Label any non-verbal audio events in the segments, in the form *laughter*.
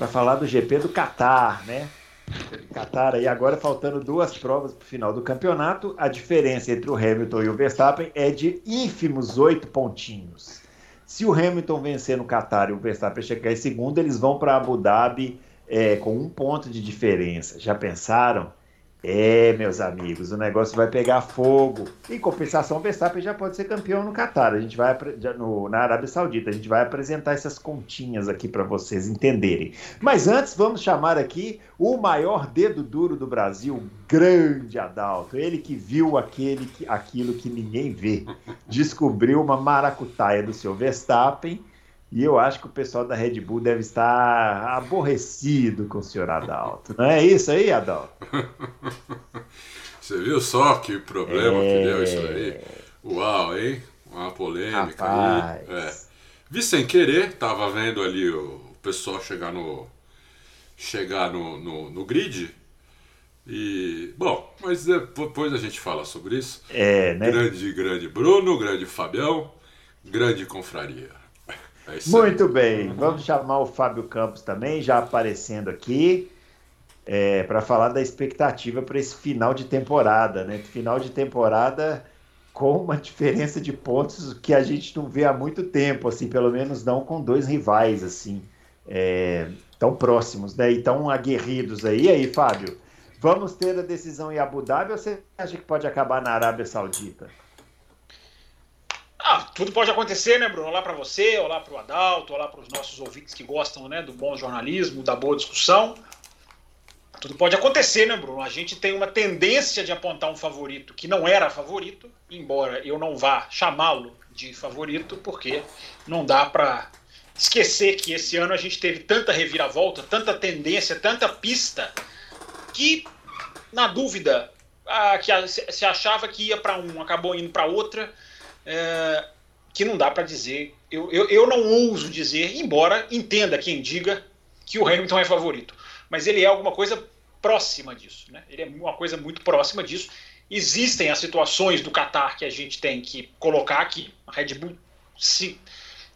para falar do GP do Qatar, né? Qatar aí agora faltando duas provas para o final do campeonato. A diferença entre o Hamilton e o Verstappen é de ínfimos oito pontinhos. Se o Hamilton vencer no Qatar e o Verstappen chegar em segundo, eles vão para Abu Dhabi é, com um ponto de diferença. Já pensaram? É, meus amigos, o negócio vai pegar fogo. Em compensação, o Verstappen já pode ser campeão no Qatar. A gente vai no, na Arábia Saudita. A gente vai apresentar essas continhas aqui para vocês entenderem. Mas antes, vamos chamar aqui o maior dedo duro do Brasil, grande Adalto. Ele que viu aquele, aquilo que ninguém vê. Descobriu uma maracutaia do seu Verstappen e eu acho que o pessoal da Red Bull deve estar aborrecido com o senhor Adalto. Não é isso aí, Adalto? *laughs* Você viu só que problema é... que deu isso aí? Uau, hein? Uma polêmica Rapaz. aí. É. Vi sem querer, tava vendo ali o pessoal chegar no. chegar no, no, no grid. E. Bom, mas depois a gente fala sobre isso. É, né? Grande, grande Bruno, grande Fabião, grande confraria. É Muito bem, vamos chamar o Fábio Campos também, já aparecendo aqui, é, para falar da expectativa para esse final de temporada, né? Final de temporada com uma diferença de pontos que a gente não vê há muito tempo, assim, pelo menos não com dois rivais, assim, é, tão próximos, né? E tão aguerridos aí. E aí, Fábio, vamos ter a decisão em Abu Dhabi ou você acha que pode acabar na Arábia Saudita? Ah, tudo pode acontecer, né, Bruno? Olá para você, olá para o Adalto, olá para os nossos ouvintes que gostam né, do bom jornalismo, da boa discussão. Tudo pode acontecer, né, Bruno? A gente tem uma tendência de apontar um favorito que não era favorito, embora eu não vá chamá-lo de favorito, porque não dá para esquecer que esse ano a gente teve tanta reviravolta, tanta tendência, tanta pista, que, na dúvida, a, que a, se achava que ia para um, acabou indo para outra é, que não dá para dizer. Eu, eu, eu não ouso dizer, embora entenda quem diga que o Hamilton é favorito. Mas ele é alguma coisa próxima disso. Né? Ele é uma coisa muito próxima disso. Existem as situações do Qatar que a gente tem que colocar aqui. A Red Bull se,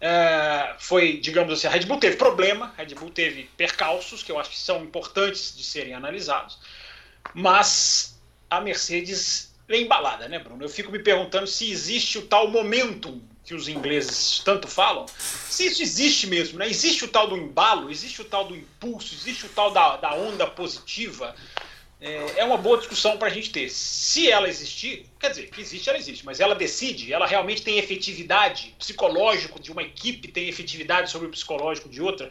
é, foi, digamos assim, a Red Bull teve problema, a Red Bull teve percalços que eu acho que são importantes de serem analisados. Mas a Mercedes embalada, né, Bruno? Eu fico me perguntando se existe o tal momentum que os ingleses tanto falam, se isso existe mesmo, né? Existe o tal do embalo, existe o tal do impulso, existe o tal da, da onda positiva. É, é uma boa discussão para a gente ter. Se ela existir, quer dizer, que existe, ela existe, mas ela decide, ela realmente tem efetividade psicológico de uma equipe, tem efetividade sobre o psicológico de outra.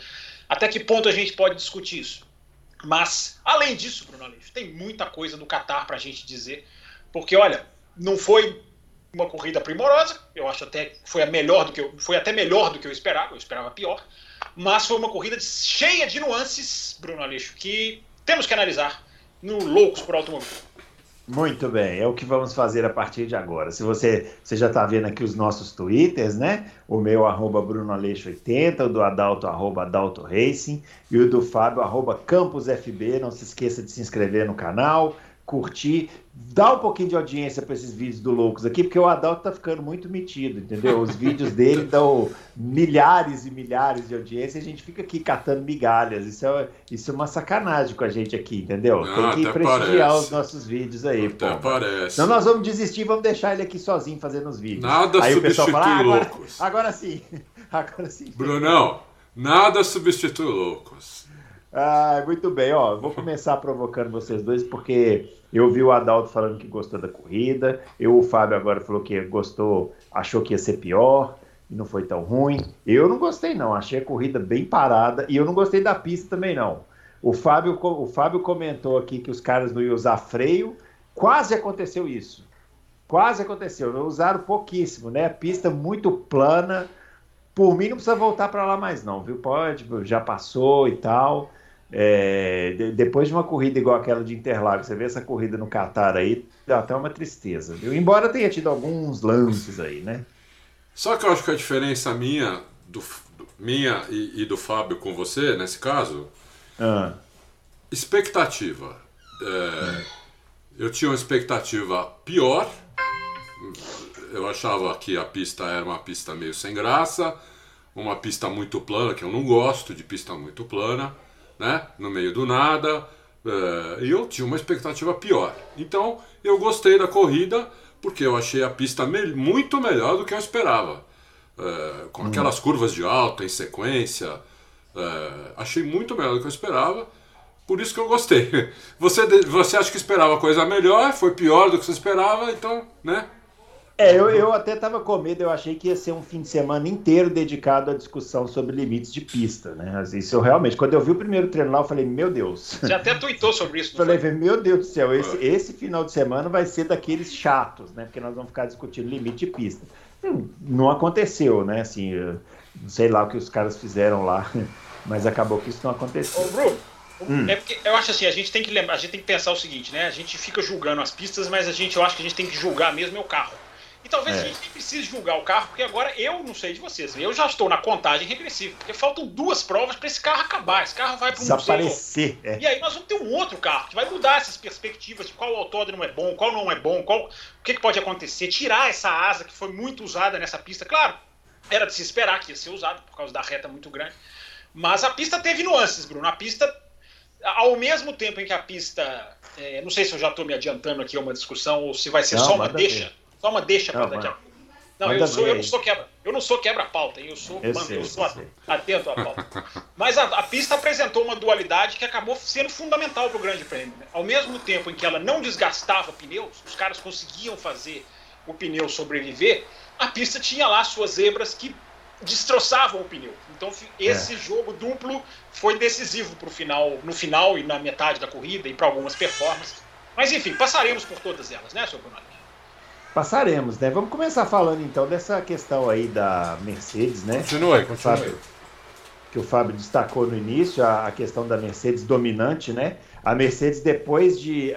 Até que ponto a gente pode discutir isso? Mas, além disso, Bruno Aleixo, tem muita coisa do Qatar para a gente dizer porque, olha, não foi uma corrida primorosa, eu acho até que foi a melhor do que eu, foi até melhor do que eu esperava, eu esperava pior, mas foi uma corrida cheia de nuances, Bruno Aleixo, que temos que analisar no Loucos por Automóvel. Muito bem, é o que vamos fazer a partir de agora. Se você, você já está vendo aqui os nossos twitters, né? O meu, arroba Bruno Aleixo 80, o do Adalto, arroba Adalto Racing, e o do Fábio, arroba Campos FB. Não se esqueça de se inscrever no canal, curtir, dar um pouquinho de audiência para esses vídeos do Loucos aqui, porque o Adalto tá ficando muito metido, entendeu? Os vídeos *laughs* dele dão milhares e milhares de audiência e a gente fica aqui catando migalhas. Isso é, isso é uma sacanagem com a gente aqui, entendeu? Ah, Tem que prestigiar parece. os nossos vídeos aí, até pô. parece. Então nós vamos desistir, vamos deixar ele aqui sozinho fazendo os vídeos. Nada aí substitui o pessoal fala, ah, agora, Loucos. Agora sim. *laughs* Agora sim. Brunão, nada substitui Loucos. Ah, muito bem, ó. Vou começar provocando vocês dois, porque eu vi o Adalto falando que gostou da corrida, eu, o Fábio agora falou que gostou, achou que ia ser pior, e não foi tão ruim. Eu não gostei, não. Achei a corrida bem parada, e eu não gostei da pista também, não. O Fábio, o Fábio comentou aqui que os caras não iam usar freio, quase aconteceu isso. Quase aconteceu, não usaram pouquíssimo, né? Pista muito plana. Por mim, não precisa voltar para lá mais, não, viu? Pode, já passou e tal. É, de, depois de uma corrida igual aquela de Interlagos, você vê essa corrida no Qatar aí, dá até uma tristeza, viu? Embora tenha tido alguns lances aí, né? Só que eu acho que a diferença minha, do, do minha e, e, do Fábio com você, nesse caso, ah. expectativa. É, eu tinha uma expectativa pior. Eu achava que a pista era uma pista meio sem graça, uma pista muito plana, que eu não gosto de pista muito plana, né? No meio do nada. É, e eu tinha uma expectativa pior. Então eu gostei da corrida porque eu achei a pista muito melhor do que eu esperava. É, com aquelas curvas de alta em sequência. É, achei muito melhor do que eu esperava. Por isso que eu gostei. *laughs* Você, você acha que esperava coisa melhor, foi pior do que você esperava, então, né? É, eu, eu até estava com medo, eu achei que ia ser um fim de semana inteiro dedicado à discussão sobre limites de pista, né? Isso eu realmente, quando eu vi o primeiro treino lá, eu falei, meu Deus. Você até tweetou sobre isso. Falei, foi? meu Deus do céu, esse, esse final de semana vai ser daqueles chatos, né? Porque nós vamos ficar discutindo limite de pista. Não, não aconteceu, né? Assim, não sei lá o que os caras fizeram lá, *laughs* mas acabou que isso não aconteceu. Ô, Bruno, Hum. É porque eu acho assim, a gente tem que lembrar, a gente tem que pensar o seguinte, né? A gente fica julgando as pistas, mas a gente, eu acho que a gente tem que julgar mesmo é o carro. E talvez é. a gente nem precise julgar o carro, porque agora eu não sei de vocês. Eu já estou na contagem regressiva, porque faltam duas provas para esse carro acabar. Esse carro vai para um Desaparecer. É. E aí nós vamos ter um outro carro que vai mudar essas perspectivas de qual autódromo é bom, qual não é bom, qual, o que, que pode acontecer, tirar essa asa que foi muito usada nessa pista. Claro, era de se esperar que ia ser usada por causa da reta muito grande. Mas a pista teve nuances, Bruno. A pista ao mesmo tempo em que a pista. É, não sei se eu já estou me adiantando aqui a uma discussão ou se vai ser não, só uma deixa. Ver. Só uma deixa para daqui a pouco. Não, eu, sou, eu, não sou quebra, eu não sou quebra-pauta, eu sou, eu, mano, sei, eu sou atento à pauta. *laughs* Mas a, a, pista apresentou uma dualidade que acabou sendo fundamental para o Grande Prêmio. Né? Ao mesmo tempo em que ela não desgastava pneus, os caras conseguiam fazer o pneu sobreviver, a pista tinha lá suas zebras que destroçavam o pneu. Então esse é. jogo duplo foi decisivo pro final, no final e na metade da corrida e para algumas performances. Mas enfim, passaremos por todas elas, né, seu Bruno? Passaremos, né? Vamos começar falando então dessa questão aí da Mercedes, né? Continue, continue. Que o Fábio destacou no início, a, a questão da Mercedes dominante, né? a Mercedes depois de.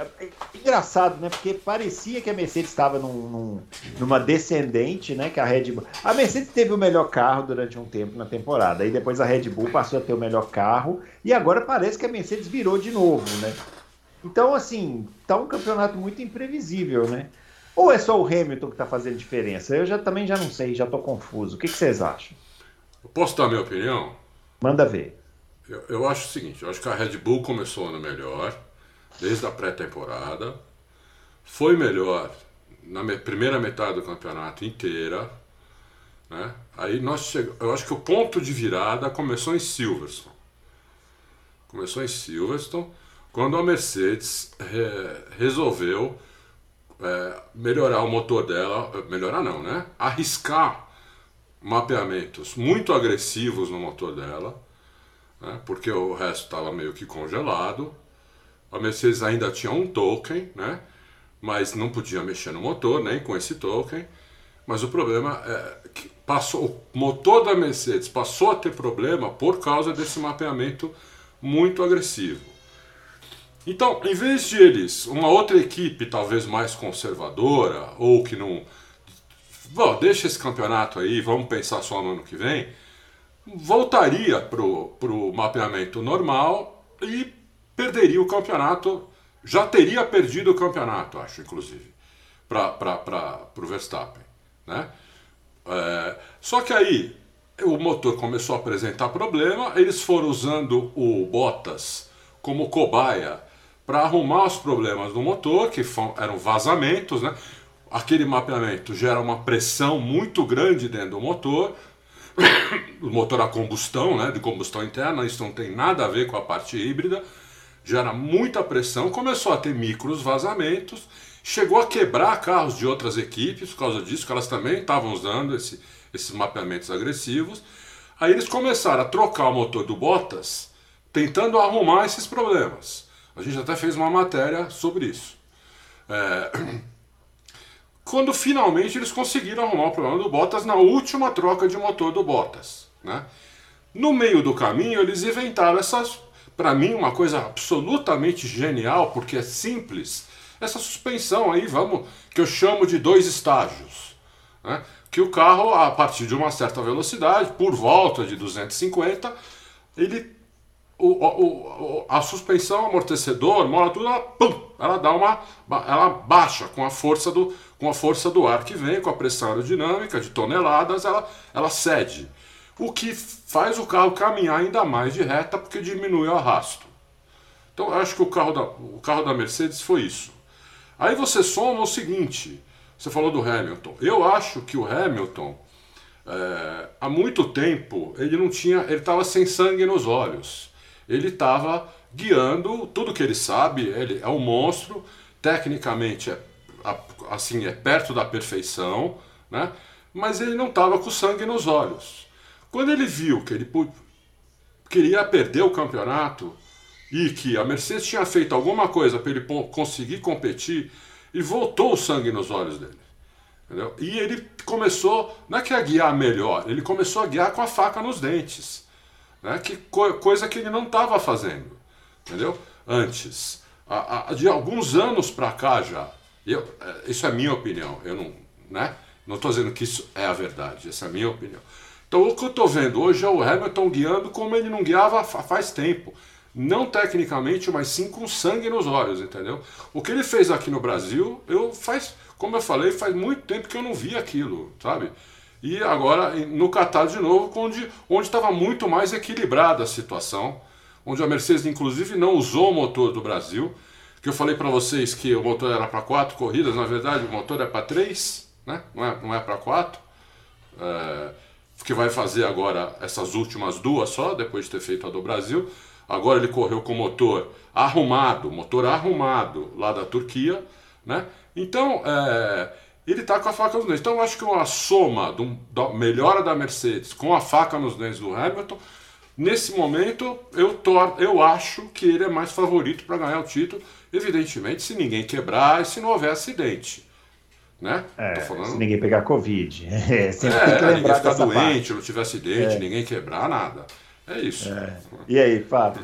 Engraçado, né? Porque parecia que a Mercedes estava num, num, numa descendente, né? Que a Red Bull. A Mercedes teve o melhor carro durante um tempo na temporada. Aí depois a Red Bull passou a ter o melhor carro. E agora parece que a Mercedes virou de novo, né? Então, assim, tá um campeonato muito imprevisível, né? Ou é só o Hamilton que está fazendo diferença? Eu já também já não sei, já estou confuso. O que, que vocês acham? posso dar a minha opinião? Manda ver. Eu, eu acho o seguinte, eu acho que a Red Bull começou no melhor, desde a pré-temporada, foi melhor na me, primeira metade do campeonato inteira, né? Aí nós chegamos, eu acho que o ponto de virada começou em Silverstone. Começou em Silverstone, quando a Mercedes re, resolveu é, melhorar o motor dela, melhorar não, né? Arriscar mapeamentos muito agressivos no motor dela né, porque o resto estava meio que congelado. A Mercedes ainda tinha um token, né, mas não podia mexer no motor nem com esse token. Mas o problema é que passou, o motor da Mercedes passou a ter problema por causa desse mapeamento muito agressivo. Então, em vez de eles, uma outra equipe talvez mais conservadora ou que não. Bom, deixa esse campeonato aí, vamos pensar só no ano que vem voltaria para o mapeamento normal e perderia o campeonato, já teria perdido o campeonato, acho, inclusive, para o Verstappen. Né? É, só que aí o motor começou a apresentar problema, eles foram usando o Bottas como cobaia para arrumar os problemas do motor, que eram vazamentos, né? Aquele mapeamento gera uma pressão muito grande dentro do motor, *coughs* o motor a combustão, né, de combustão interna, isso não tem nada a ver com a parte híbrida, gera muita pressão, começou a ter micros vazamentos, chegou a quebrar carros de outras equipes por causa disso, que elas também estavam usando esse, esses mapeamentos agressivos. Aí eles começaram a trocar o motor do Bottas, tentando arrumar esses problemas. A gente até fez uma matéria sobre isso. É... *clears throat* quando finalmente eles conseguiram arrumar o problema do Bottas na última troca de motor do Bottas. Né? No meio do caminho, eles inventaram essas para mim, uma coisa absolutamente genial, porque é simples. Essa suspensão aí, vamos, que eu chamo de dois estágios. Né? Que o carro, a partir de uma certa velocidade, por volta de 250, ele o, o, a suspensão, amortecedor, mola tudo, ela, pum, ela dá uma. ela baixa com a força do, com a força do ar que vem, com a pressão aerodinâmica de toneladas, ela, ela cede. O que faz o carro caminhar ainda mais de reta porque diminui o arrasto. Então eu acho que o carro da, o carro da Mercedes foi isso. Aí você soma o seguinte: você falou do Hamilton. Eu acho que o Hamilton, é, há muito tempo, ele não tinha. ele estava sem sangue nos olhos ele estava guiando tudo que ele sabe, ele é um monstro, tecnicamente é assim é perto da perfeição, né? Mas ele não estava com sangue nos olhos. Quando ele viu que ele queria perder o campeonato e que a Mercedes tinha feito alguma coisa para ele conseguir competir, e voltou o sangue nos olhos dele. Entendeu? E ele começou, não é que a guiar melhor, ele começou a guiar com a faca nos dentes né? que co coisa que ele não estava fazendo, entendeu? Antes, a, a, de alguns anos para cá já. Eu, é, isso é minha opinião. Eu não, né? Não estou dizendo que isso é a verdade. Essa é a minha opinião. Então o que eu estou vendo hoje é o Hamilton guiando como ele não guiava faz tempo. Não tecnicamente, mas sim com sangue nos olhos, entendeu? O que ele fez aqui no Brasil, eu faz, como eu falei, faz muito tempo que eu não vi aquilo, sabe? E agora no Qatar de novo, onde estava muito mais equilibrada a situação, onde a Mercedes inclusive não usou o motor do Brasil, que eu falei para vocês que o motor era para quatro corridas, na verdade o motor é para três, né? não é, não é para quatro, é, que vai fazer agora essas últimas duas só, depois de ter feito a do Brasil. Agora ele correu com o motor arrumado, motor arrumado lá da Turquia, né? Então, é, ele está com a faca nos dentes. Então eu acho que uma soma do, da melhora da Mercedes com a faca nos dentes do Hamilton, nesse momento eu, tor eu acho que ele é mais favorito para ganhar o título, evidentemente se ninguém quebrar e se não houver acidente. Né? É, falando... Se ninguém pegar Covid. *laughs* É, sempre é, tem que lembrar ninguém ficar doente, parte. não tiver acidente, é. ninguém quebrar nada. É isso. É. E aí, Fábio?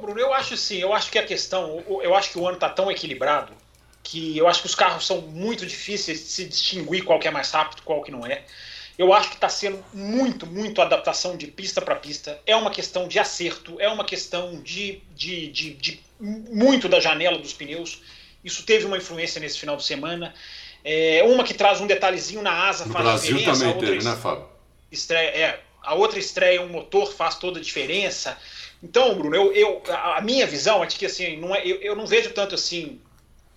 Bruno, eu acho assim, eu acho que a questão, eu acho que o ano está tão equilibrado que eu acho que os carros são muito difíceis de se distinguir qual que é mais rápido, qual que não é. Eu acho que está sendo muito, muito adaptação de pista para pista. É uma questão de acerto, é uma questão de, de, de, de, muito da janela dos pneus. Isso teve uma influência nesse final de semana. É uma que traz um detalhezinho na asa no faz Brasil diferença. também teve, né, Fábio? Estreia, é, a outra estreia, um motor faz toda a diferença. Então, Bruno, eu, eu, a minha visão é de que assim, não é, eu, eu não vejo tanto assim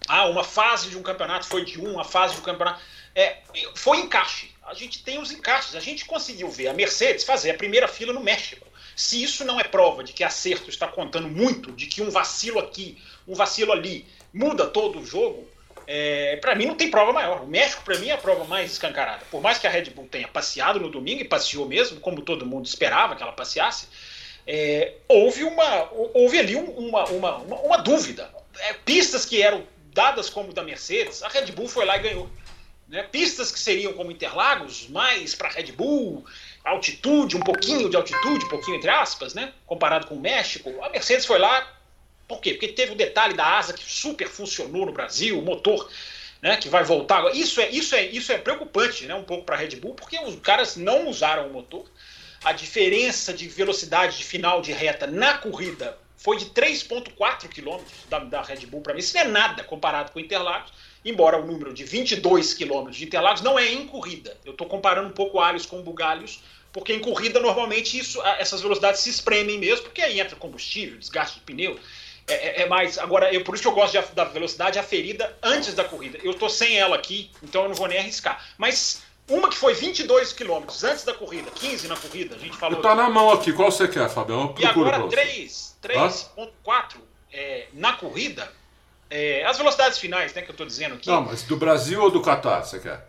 ah, uma fase de um campeonato foi de um, uma fase um campeonato. É, foi encaixe. A gente tem os encaixes. A gente conseguiu ver a Mercedes fazer a primeira fila no México. Se isso não é prova de que acerto está contando muito, de que um vacilo aqui, um vacilo ali, muda todo o jogo, é, para mim não tem prova maior. O México, para mim, é a prova mais escancarada. Por mais que a Red Bull tenha passeado no domingo, e passeou mesmo, como todo mundo esperava que ela passeasse, é, houve, uma, houve ali uma, uma, uma, uma dúvida. É, pistas que eram dadas como da Mercedes, a Red Bull foi lá e ganhou. Né? Pistas que seriam como Interlagos, mais para Red Bull, altitude, um pouquinho de altitude, um pouquinho entre aspas, né? comparado com o México, a Mercedes foi lá. Por quê? Porque teve o detalhe da asa que super funcionou no Brasil, o motor né, que vai voltar. Isso é, isso é, isso é preocupante né, um pouco para a Red Bull, porque os caras não usaram o motor. A diferença de velocidade de final de reta na corrida foi de 3,4 quilômetros da, da, Red Bull para mim. Isso não é nada comparado com Interlagos, embora o número de 22 quilômetros de Interlagos não é em corrida. Eu estou comparando um pouco Alhos com Bugalhos, porque em corrida normalmente isso, essas velocidades se espremem mesmo, porque aí entra combustível, desgaste de pneu. É, é, é mais. Agora, eu, por isso que eu gosto de, da velocidade aferida antes da corrida. Eu estou sem ela aqui, então eu não vou nem arriscar. Mas uma que foi 22 quilômetros antes da corrida, 15 na corrida, a gente falou. Tá na mão aqui, qual você quer, Fabião? E agora 3, 3.4 é, na corrida. É, as velocidades finais, né, que eu tô dizendo aqui. Não, mas do Brasil ou do Qatar, você quer?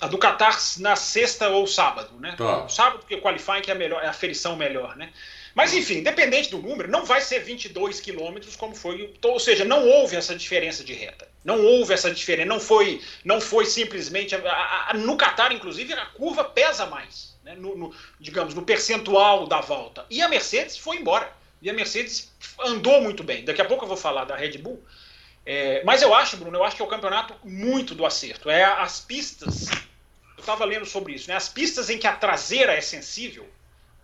A do Qatar na sexta ou sábado, né? Tá. Sábado, porque o qualifying que é, melhor, é a ferição melhor, né? Mas enfim, independente do número, não vai ser 22 quilômetros como foi. Ou seja, não houve essa diferença de reta. Não houve essa diferença. Não foi, não foi simplesmente. A, a, no Qatar, inclusive, a curva pesa mais, né? no, no, digamos, no percentual da volta. E a Mercedes foi embora. E a Mercedes andou muito bem. Daqui a pouco eu vou falar da Red Bull. É, mas eu acho, Bruno, eu acho que é o campeonato muito do acerto. É as pistas. Eu estava lendo sobre isso, né? As pistas em que a traseira é sensível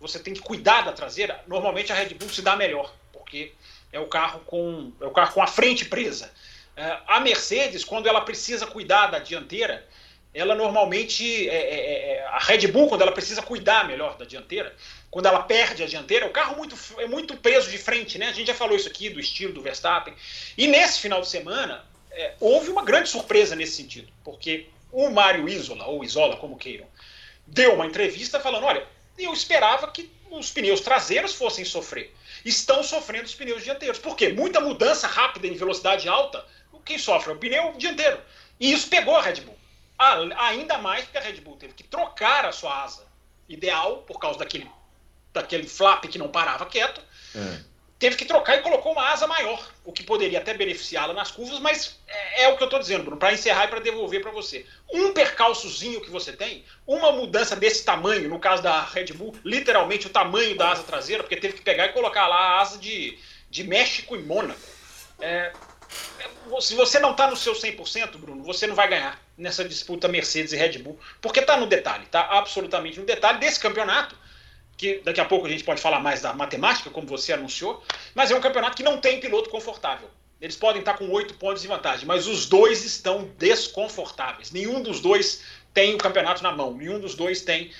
você tem que cuidar da traseira, normalmente a Red Bull se dá melhor, porque é o carro com, é o carro com a frente presa. É, a Mercedes, quando ela precisa cuidar da dianteira, ela normalmente. É, é, é, a Red Bull, quando ela precisa cuidar melhor da dianteira, quando ela perde a dianteira, o carro muito, é muito preso de frente, né? A gente já falou isso aqui do estilo do Verstappen. E nesse final de semana, é, houve uma grande surpresa nesse sentido, porque o Mário Isola, ou Isola, como queiram, deu uma entrevista falando: olha, eu esperava que os pneus traseiros fossem sofrer. Estão sofrendo os pneus dianteiros. Por quê? Muita mudança rápida em velocidade alta, quem sofre é o pneu dianteiro. E isso pegou a Red Bull. ainda mais porque a Red Bull teve que trocar a sua asa ideal por causa daquele, daquele flap que não parava quieto. É teve que trocar e colocou uma asa maior, o que poderia até beneficiá-la nas curvas, mas é, é o que eu estou dizendo, Bruno, para encerrar e para devolver para você. Um percalçozinho que você tem, uma mudança desse tamanho, no caso da Red Bull, literalmente o tamanho da asa traseira, porque teve que pegar e colocar lá a asa de, de México e Mônaco. É, se você não está no seu 100%, Bruno, você não vai ganhar nessa disputa Mercedes e Red Bull, porque está no detalhe, está absolutamente no detalhe desse campeonato que daqui a pouco a gente pode falar mais da matemática, como você anunciou, mas é um campeonato que não tem piloto confortável. Eles podem estar com oito pontos de vantagem, mas os dois estão desconfortáveis. Nenhum dos dois tem o campeonato na mão, nenhum dos dois tem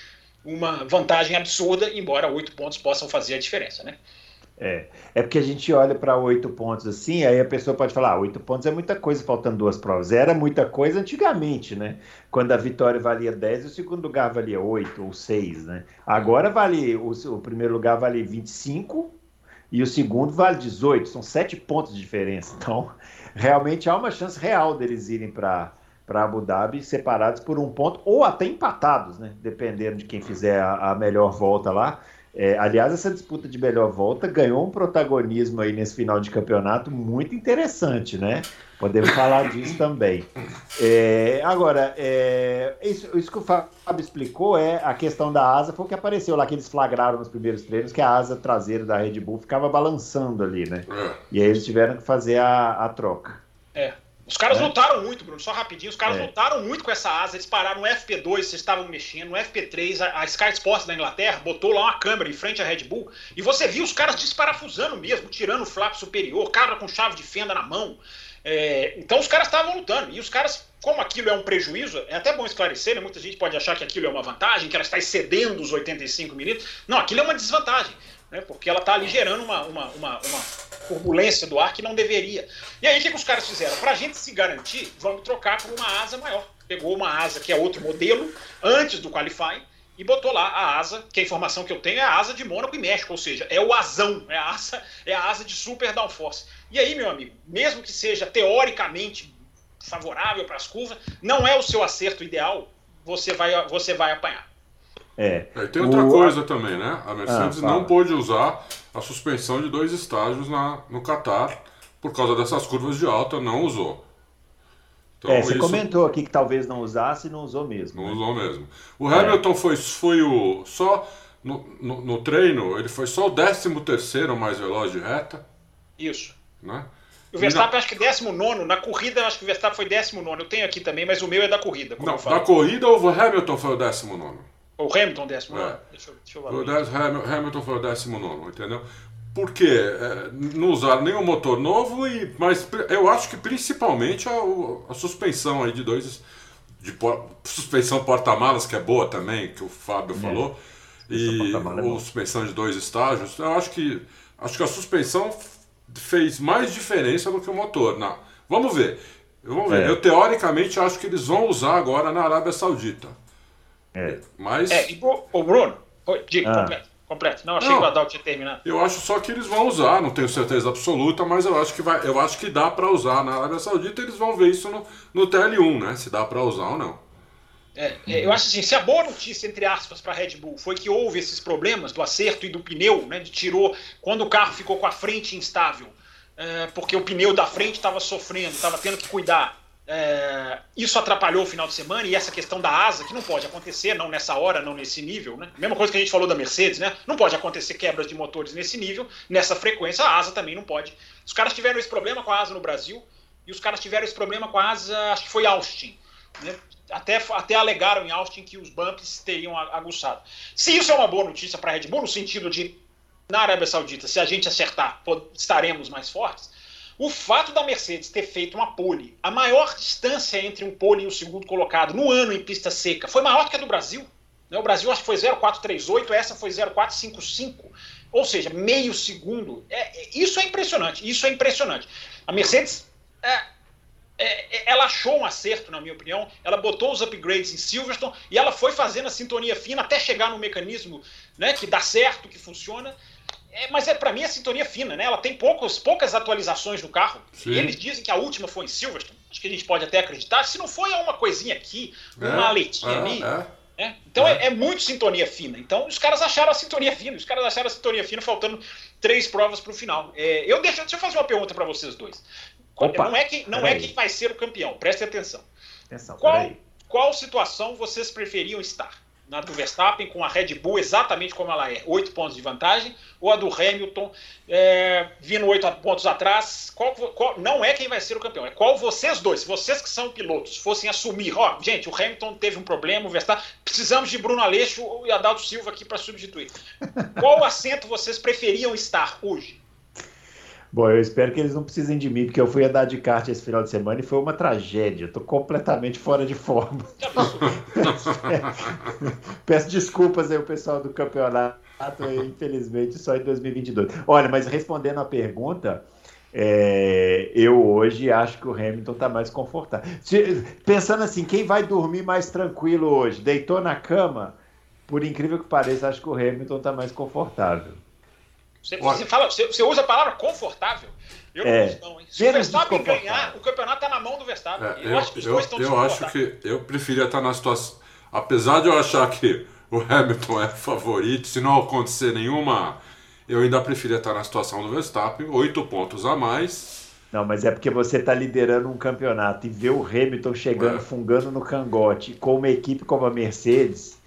uma vantagem absurda, embora oito pontos possam fazer a diferença, né? É, é porque a gente olha para oito pontos assim, aí a pessoa pode falar, ah, oito pontos é muita coisa, faltando duas provas. Era muita coisa antigamente, né? Quando a vitória valia 10 o segundo lugar valia 8 ou 6, né? Agora vale, o, o primeiro lugar vale 25 e o segundo vale 18, são sete pontos de diferença. Então, realmente há uma chance real deles irem para para Abu Dhabi separados por um ponto ou até empatados, né? Dependendo de quem fizer a, a melhor volta lá. É, aliás, essa disputa de melhor volta ganhou um protagonismo aí nesse final de campeonato muito interessante, né? Podemos falar disso também. É, agora, é, isso, isso, que o Fábio explicou é a questão da asa, foi o que apareceu lá que eles flagraram nos primeiros treinos, que a asa traseira da Red Bull ficava balançando ali, né? É. E aí eles tiveram que fazer a, a troca. É, os caras é. lutaram muito, Bruno, só rapidinho. Os caras é. lutaram muito com essa asa. Eles pararam no FP2, vocês estavam mexendo. No FP3, a, a, Sky Sports da Inglaterra botou lá uma câmera em frente à Red Bull. E você viu os caras desparafusando mesmo, tirando o flap superior, cara com chave de fenda na mão. É, então os caras estavam lutando. E os caras, como aquilo é um prejuízo, é até bom esclarecer, né? Muita gente pode achar que aquilo é uma vantagem, que ela está excedendo os 85 minutos. Não, aquilo é uma desvantagem né? porque ela está ali gerando uma, uma, uma, uma, turbulência do ar que não deveria. E aí o que, que os caras fizeram? Para a gente se garantir, vamos trocar por uma asa maior. Pegou uma asa que é outro modelo, antes do Qualify, e botou lá a asa, que a informação que eu tenho é a asa de Mônaco e México, ou seja, é o asão, é a asa, é a asa de super downforce. E aí, meu amigo, mesmo que seja teoricamente favorável para as curvas, não é o seu acerto ideal, você vai, você vai apanhar. É. é tem outra o... coisa também, né? A Mercedes ah, não pôde usar a suspensão de dois estágios na, no Qatar por causa dessas curvas de alta, não usou. Então, é, você isso... comentou aqui que talvez não usasse e não usou mesmo. Não né? usou mesmo. O Hamilton é. foi, foi o. Só no, no, no, treino, ele foi só o 13 terceiro mais veloz de reta. Isso. Né? O Verstappen, acho que 19. Na corrida, acho que o Verstappen foi 19. Eu tenho aqui também, mas o meu é da corrida. Não, na corrida, o Hamilton foi o 19. O Hamilton, décimo é. Deixa, deixa eu o Hamilton foi o décimo nono, entendeu? Porque é, não usaram nenhum motor novo, e, mas eu acho que principalmente a, a suspensão aí de dois. De por, suspensão porta-malas, que é boa também, que o Fábio é. falou. E a suspensão de dois estágios. Eu acho que, acho que a suspensão fez mais diferença do que o motor. Não. Vamos ver. Vamos ver. É. Eu teoricamente acho que eles vão usar agora na Arábia Saudita. É. Mas. É, e o Bruno, diga, ah. completo. Completo. Não, achei não, que o Adal tinha terminado. Eu acho só que eles vão usar, não tenho certeza absoluta, mas eu acho que, vai, eu acho que dá para usar. Na Arábia Saudita eles vão ver isso no, no TL1, né? Se dá para usar ou não. É, é, eu acho assim, se a boa notícia, entre aspas, para a Red Bull foi que houve esses problemas do acerto e do pneu, né, de tirou quando o carro ficou com a frente instável, é, porque o pneu da frente estava sofrendo, estava tendo que cuidar. É, isso atrapalhou o final de semana e essa questão da asa, que não pode acontecer, não nessa hora, não nesse nível, né? Mesma coisa que a gente falou da Mercedes, né? Não pode acontecer quebras de motores nesse nível, nessa frequência, a asa também não pode. Os caras tiveram esse problema com a asa no Brasil e os caras tiveram esse problema com a asa, acho que foi Austin. Né? Até, até alegaram em Austin que os bumps teriam aguçado. Se isso é uma boa notícia para a Red Bull, no sentido de, na Arábia Saudita, se a gente acertar, estaremos mais fortes, o fato da Mercedes ter feito uma pole, a maior distância entre um pole e o segundo colocado no ano em pista seca, foi maior que a do Brasil. Né? O Brasil acho que foi 0,438, essa foi 0,455. Ou seja, meio segundo. É, isso é impressionante. Isso é impressionante. A Mercedes é, é, é, ela achou um acerto, na minha opinião. Ela botou os upgrades em Silverstone e ela foi fazendo a sintonia fina até chegar no mecanismo né, que dá certo, que funciona. É, mas é para mim a sintonia fina, né? Ela tem poucos, poucas atualizações no carro. Sim. E eles dizem que a última foi em Silverstone. Acho que a gente pode até acreditar. Se não foi, é uma coisinha aqui, uma é, maletinha é, ali. É. Né? Então é. é. muito sintonia fina. Então os caras acharam a sintonia fina. Os caras acharam a sintonia fina faltando três provas para o final. É, eu deixo, deixa eu fazer uma pergunta para vocês dois. Opa, não é, que, não é quem vai ser o campeão, preste atenção. atenção qual, qual situação vocês preferiam estar? Na do Verstappen com a Red Bull exatamente como ela é, oito pontos de vantagem, ou a do Hamilton é, vindo oito pontos atrás? Qual, qual, não é quem vai ser o campeão, é qual vocês dois, vocês que são pilotos, fossem assumir, ó, gente, o Hamilton teve um problema, o Verstappen, precisamos de Bruno Aleixo e Adalto Silva aqui para substituir. Qual *laughs* assento vocês preferiam estar hoje? Bom, eu espero que eles não precisem de mim, porque eu fui andar de kart esse final de semana e foi uma tragédia. Estou completamente fora de forma. *laughs* Peço desculpas aí o pessoal do campeonato, infelizmente só em 2022. Olha, mas respondendo a pergunta, é, eu hoje acho que o Hamilton está mais confortável. Pensando assim, quem vai dormir mais tranquilo hoje? Deitou na cama? Por incrível que pareça, acho que o Hamilton está mais confortável. Você, você, fala, você, você, usa a palavra confortável. Eu é. não uso, não, hein? Se o Verstappen ganhar, o campeonato está na mão do Verstappen. É, eu, eu, acho que os dois estão Eu acho que eu preferia estar na situação. Apesar de eu achar que o Hamilton é favorito, se não acontecer nenhuma, eu ainda preferia estar na situação do Verstappen, oito pontos a mais. Não, mas é porque você está liderando um campeonato e ver o Hamilton chegando, é. fungando no cangote com uma equipe como a Mercedes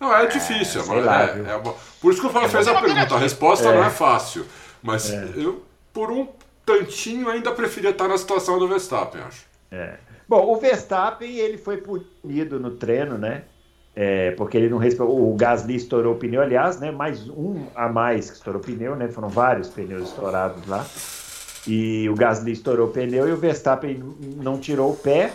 não, é difícil, é, mas lá, é, é uma... Por isso que eu falo, é fez a pergunta. A resposta é. não é fácil. Mas é. eu, por um tantinho, ainda preferia estar na situação do Verstappen, acho. É. Bom, o Verstappen ele foi punido no treino, né? É, porque ele não respeitou. O Gasly estourou o pneu, aliás, né? Mais um a mais que estourou o pneu, né? Foram vários pneus estourados lá. E o Gasly estourou o pneu e o Verstappen não tirou o pé.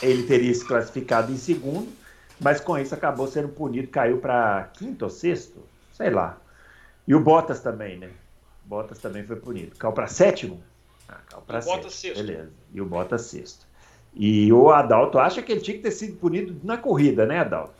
Ele teria se classificado em segundo mas com isso acabou sendo punido, caiu para quinto ou sexto, sei lá. E o Bottas também, né? Bottas também foi punido. Caiu para sétimo? Ah, caiu para sétimo. Sexto. Beleza. E o Bottas sexto. E o Adalto acha que ele tinha que ter sido punido na corrida, né, Adalto?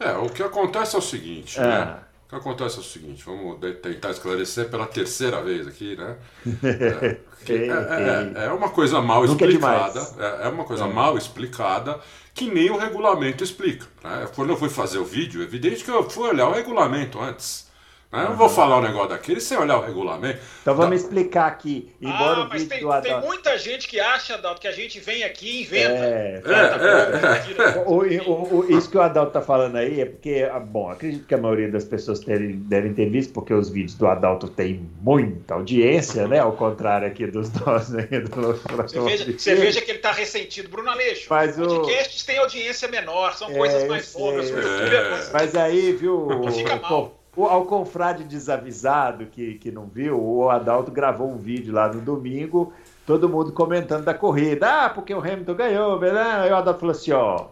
É, o que acontece é o seguinte, ah. né? O que acontece é o seguinte, vamos tentar esclarecer pela terceira vez aqui, né? *laughs* É, é, é, é uma coisa mal Nunca é explicada. É, é, uma coisa mal explicada que nem o regulamento explica. Né? Quando eu fui fazer o vídeo, é evidente que eu fui olhar o regulamento antes. Né? Eu não vou falar um negócio daquele sem olhar o regulamento. Então vamos explicar aqui. Embora ah, o vídeo tem, do Adalto... tem muita gente que acha, Adalto, que a gente vem aqui e inventa. É, é, é, *laughs* o, o, o, isso que o Adalto está falando aí é porque, ah, bom, acredito que a maioria das pessoas terem, devem ter visto, porque os vídeos do Adalto têm muita audiência, né? Ao contrário aqui dos nossos. Né? Do você, veja, você veja que ele está ressentido. Bruno Aleixo, Mas podcasts têm audiência menor, são coisas é, mais bobas. É. Mas aí, viu... Fica mal ao confrade desavisado que, que não viu, o Adalto gravou um vídeo lá no domingo, todo mundo comentando da corrida. Ah, porque o Hamilton ganhou, beleza? Aí o Adalto falou assim: ó,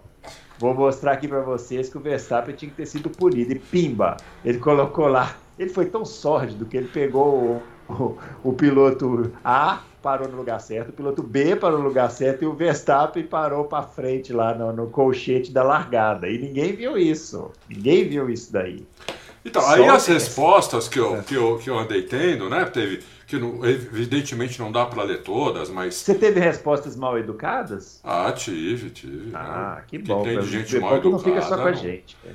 vou mostrar aqui para vocês que o Verstappen tinha que ter sido punido. E pimba, ele colocou lá. Ele foi tão sórdido que ele pegou o, o, o piloto A, parou no lugar certo, o piloto B parou no lugar certo e o Verstappen parou para frente lá no, no colchete da largada. E ninguém viu isso. Ninguém viu isso daí. Então, Só aí as respostas que eu, que, eu, que eu andei tendo, né? Teve que não, evidentemente não dá para ler todas, mas. Você teve respostas mal educadas? Ah, tive, tive. Ah, né? que bom. Que tem gente mal educada. Não fica só com a gente. Não,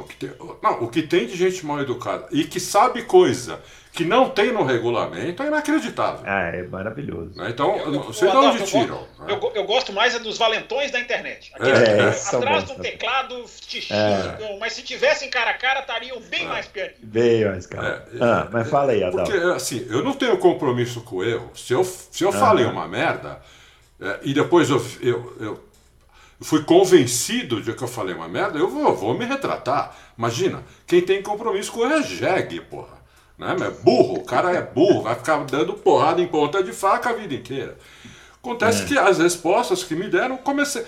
o que tem, não, o que tem de gente mal educada e que sabe coisa que não tem no regulamento é inacreditável. Ah, é maravilhoso. Né? Então, eu, eu, sei de onde tiram. Né? Eu, eu, gosto mais é dos valentões da internet. Aqueles é, é, atrás do teclado te xingam, é. mas se tivessem cara a cara, estariam bem é. mais pianinhos. Bem mais, cara. É, ah, mas fala aí, Adão. Porque, assim, eu não tenho compromisso com o erro. Se eu, se eu ah. falei uma merda, e depois eu, eu, eu fui convencido de que eu falei uma merda, eu vou, vou me retratar. Imagina, quem tem compromisso com o erro é jegue, porra. Né? É burro, o cara é burro, vai ficar dando porrada em ponta de faca a vida inteira. Acontece é. que as respostas que me deram, comecei.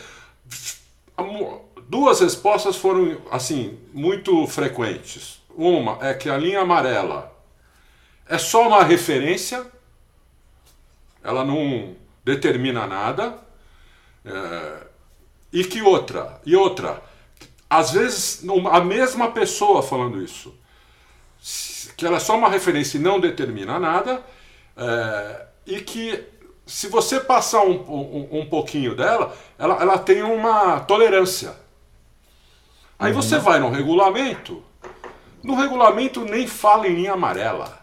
Duas respostas foram, assim, muito frequentes. Uma é que a linha amarela é só uma referência, ela não determina nada. É, e que outra, e outra, às vezes a mesma pessoa falando isso que ela é só uma referência e não determina nada, é, e que se você passar um, um, um pouquinho dela, ela, ela tem uma tolerância. Aí uhum. você vai no regulamento, no regulamento nem fala em linha amarela,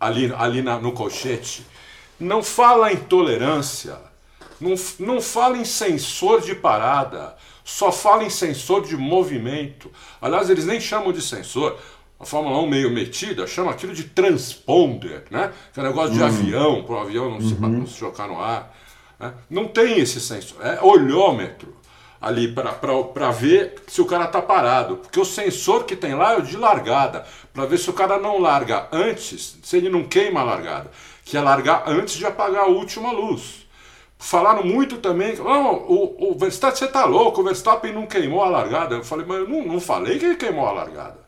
ali, ali na, no colchete, não fala em tolerância, não, não fala em sensor de parada, só fala em sensor de movimento. Aliás, eles nem chamam de sensor. A Fórmula 1 meio metida chama aquilo de transponder, né? Que é um negócio de uhum. avião, para o avião não, uhum. se, não se chocar no ar. Né? Não tem esse sensor, é olhômetro ali para ver se o cara está parado. Porque o sensor que tem lá é o de largada, para ver se o cara não larga antes, se ele não queima a largada, que é largar antes de apagar a última luz. Falaram muito também, oh, o, o Verstappen, você está louco, o Verstappen não queimou a largada. Eu falei, mas eu não, não falei que ele queimou a largada.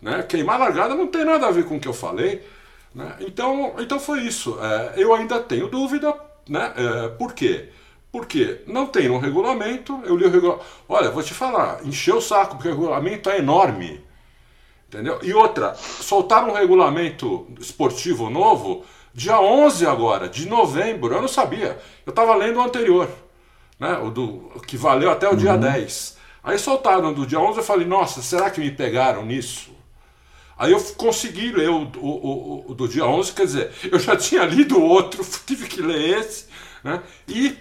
Né? Queimar largada não tem nada a ver com o que eu falei. Né? Então, então foi isso. É, eu ainda tenho dúvida. Né? É, por quê? Porque não tem no regulamento. Eu li o regulamento. Olha, vou te falar, encheu o saco, porque o regulamento é enorme. Entendeu? E outra, soltaram um regulamento esportivo novo dia 11 agora, de novembro. Eu não sabia. Eu estava lendo o anterior, né? o do, que valeu até o uhum. dia 10. Aí soltaram do dia 11 eu falei, nossa, será que me pegaram nisso? Aí eu consegui ler o, o, o, do dia 11, quer dizer, eu já tinha lido o outro, *laughs* tive que ler esse, né? e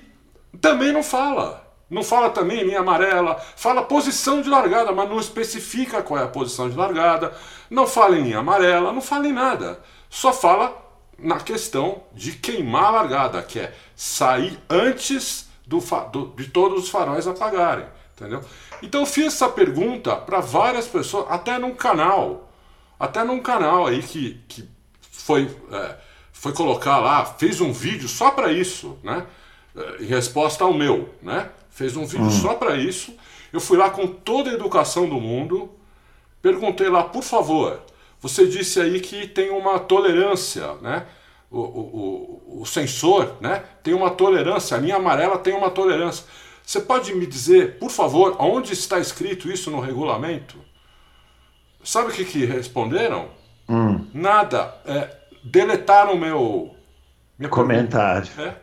também não fala. Não fala também em linha amarela, fala posição de largada, mas não especifica qual é a posição de largada, não fala em linha amarela, não fala em nada. Só fala na questão de queimar a largada, que é sair antes do, do, de todos os faróis apagarem. Entendeu? Então eu fiz essa pergunta para várias pessoas, até num canal até num canal aí que, que foi, é, foi colocar lá, fez um vídeo só para isso, né? Em resposta ao meu, né? Fez um vídeo hum. só para isso. Eu fui lá com toda a educação do mundo, perguntei lá, por favor, você disse aí que tem uma tolerância, né? O, o, o, sensor, né? Tem uma tolerância, a linha amarela tem uma tolerância. Você pode me dizer, por favor, onde está escrito isso no regulamento? Sabe o que, que responderam? Hum. Nada. É, deletaram meu. Meu comentário. É,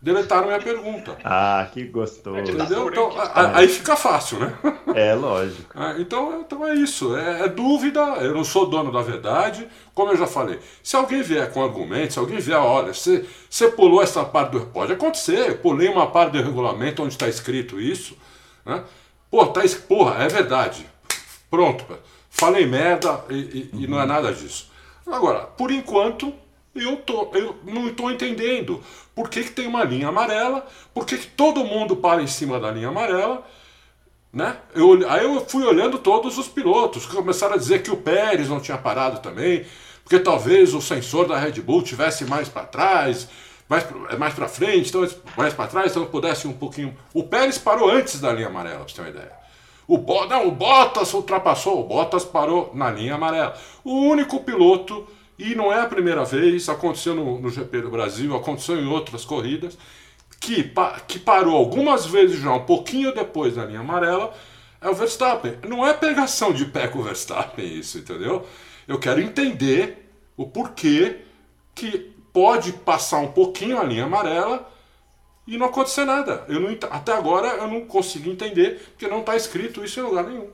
deletaram minha pergunta. Ah, que gostoso. Entendeu? Então, aí fica fácil, né? É, lógico. É, *laughs* então, então é isso. É, é, dúvida, eu não sou dono da verdade. Como eu já falei, se alguém vier com argumentos, se alguém vier, olha, você, você pulou essa parte do. Pode acontecer, eu pulei uma parte do regulamento onde está escrito isso. Né? Pô, tá, porra, é verdade. Pronto falei merda e, e, uhum. e, não é nada disso. Agora, por enquanto, eu, tô, eu não estou entendendo por que, que tem uma linha amarela, por que, que todo mundo para em cima da linha amarela. Né? Eu, aí eu fui olhando todos os pilotos, que começaram a dizer que o Pérez não tinha parado também, porque talvez o sensor da Red Bull tivesse mais para trás, mais, mais para frente, então mais para trás, então pudesse um pouquinho. O Pérez parou antes da linha amarela, para você ter uma ideia. O, Bo... não, o Bottas ultrapassou, o Bottas parou na linha amarela. O único piloto, e não é a primeira vez, aconteceu no, no GP do Brasil, aconteceu em outras corridas, que, que parou algumas vezes já um pouquinho depois da linha amarela, é o Verstappen. Não é pegação de pé com o Verstappen isso, entendeu? Eu quero entender o porquê que pode passar um pouquinho a linha amarela e não acontecer nada. Eu não, até agora eu não consigo entender, porque não está escrito isso em lugar nenhum.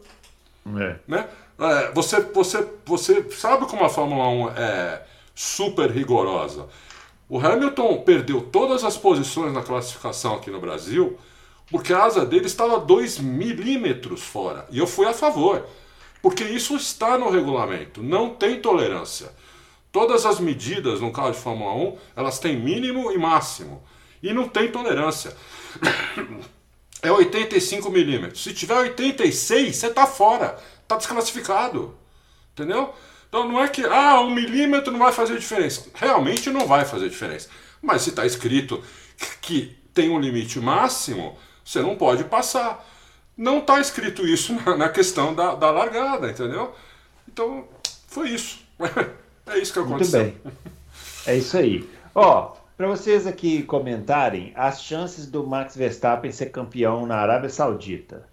É. Né? É, você, você, você sabe como a Fórmula 1 é super rigorosa. O Hamilton perdeu todas as posições na classificação aqui no Brasil porque a asa dele estava 2 milímetros fora. E eu fui a favor. Porque isso está no regulamento. Não tem tolerância. Todas as medidas no carro de Fórmula 1, elas têm mínimo e máximo. E não tem tolerância. *coughs* É 85 milímetros. Se tiver 86, você está fora. Está desclassificado. Entendeu? Então não é que ah, um milímetro não vai fazer diferença. Realmente não vai fazer diferença. Mas se está escrito que tem um limite máximo, você não pode passar. Não está escrito isso na, questão da, da, largada, entendeu? Então, foi isso. *laughs* É isso que aconteceu. Muito bem. É isso aí. Ó, para vocês aqui comentarem, as chances do Max Verstappen ser campeão na Arábia Saudita.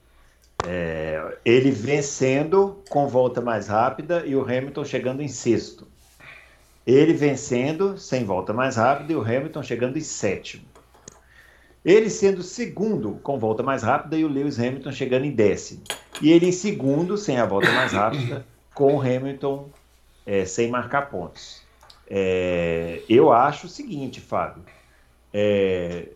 É, ele vencendo com volta mais rápida e o Hamilton chegando em sexto. Ele vencendo sem volta mais rápida e o Hamilton chegando em sétimo. Ele sendo segundo com volta mais rápida e o Lewis Hamilton chegando em décimo. E ele em segundo, sem a volta mais rápida, *coughs* com o Hamilton é, sem marcar pontos. É, eu acho o seguinte, Fábio. É,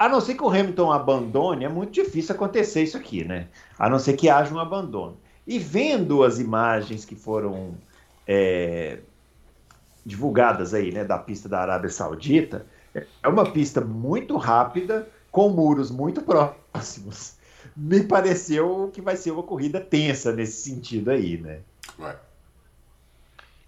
a não ser que o Hamilton abandone, é muito difícil acontecer isso aqui, né? A não ser que haja um abandono. E vendo as imagens que foram é, divulgadas aí, né, da pista da Arábia Saudita, é uma pista muito rápida, com muros muito *laughs* próximos. Me pareceu que vai ser uma corrida tensa nesse sentido aí, né? Vai.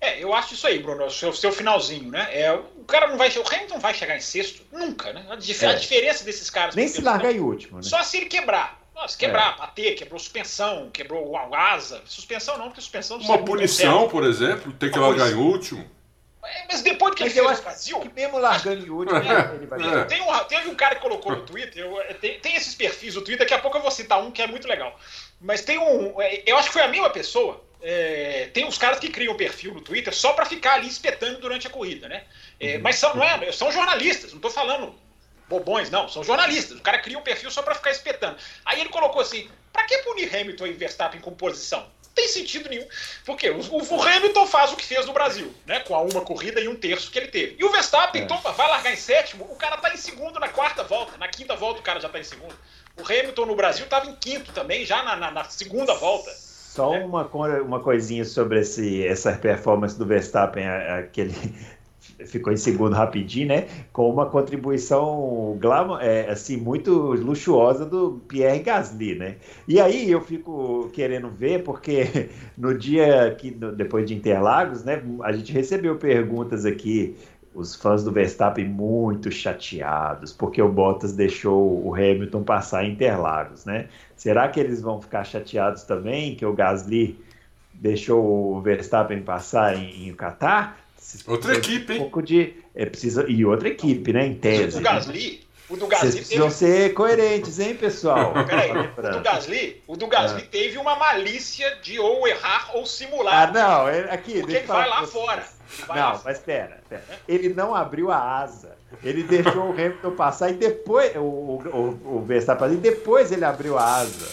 É, eu acho isso aí, Bruno, o seu, seu finalzinho, né? É, o cara não vai. O Hamilton vai chegar em sexto nunca, né? A, dif é. a diferença desses caras. Nem se largar em último, né? Só se ele quebrar. se quebrar, é. bater, quebrou suspensão, quebrou asa. Suspensão não, porque suspensão Uma punição, por exemplo, ter que largar em último. É, mas depois do que mas ele fez no Brasil. Que mesmo largando em último, é, ele vai é. tem, um, teve um cara que colocou no Twitter, eu, é, tem, tem, esses perfis no Twitter, daqui a pouco eu vou citar um que é muito legal. Mas tem um. Eu acho que foi a mesma pessoa é, tem uns caras que criam perfil no Twitter só para ficar ali espetando durante a corrida, né? É, uhum. mas são, não é, são jornalistas, não estou falando bobões, não, são jornalistas. O cara cria um perfil só para ficar espetando. Aí ele colocou assim: para que punir Hamilton e Verstappen com posição? Não tem sentido nenhum. Porque o, o, Hamilton faz o que fez no Brasil, né? Com a uma corrida e um terço que ele teve. E o Verstappen é. toma, vai largar em sétimo, o cara tá em segundo na quarta volta. Na quinta volta o cara já tá em segundo. O Hamilton no Brasil estava em quinto também, já na, na, na segunda volta. Só é. uma, uma coisinha sobre esse, essa performance do Verstappen, aquele *laughs* ficou em segundo rapidinho, né? Com uma contribuição glamour, é, assim muito luxuosa do Pierre Gasly, né? E aí eu fico querendo ver porque *laughs* no dia que depois de Interlagos, né? A gente recebeu perguntas aqui os fãs do Verstappen muito chateados, porque o Bottas deixou o Hamilton passar em Interlagos, né? Será que eles vão ficar chateados também que o Gasly deixou o Verstappen passar em, em Qatar? Outra equipe, hein? Um pouco de, é, precisa, e outra equipe, né? Em tese. O do Gasly, o do Gasly Vocês precisam ser coerentes, hein, pessoal? *laughs* Peraí, o do Gasly, o do Gasly ah. teve uma malícia de ou errar ou simular. Ah, não, aqui. Porque ele vai lá fora. Não, mas pera, pera. Ele não abriu a asa. Ele deixou o Hamilton passar e depois. O, o, o Verstappen e depois ele abriu a asa.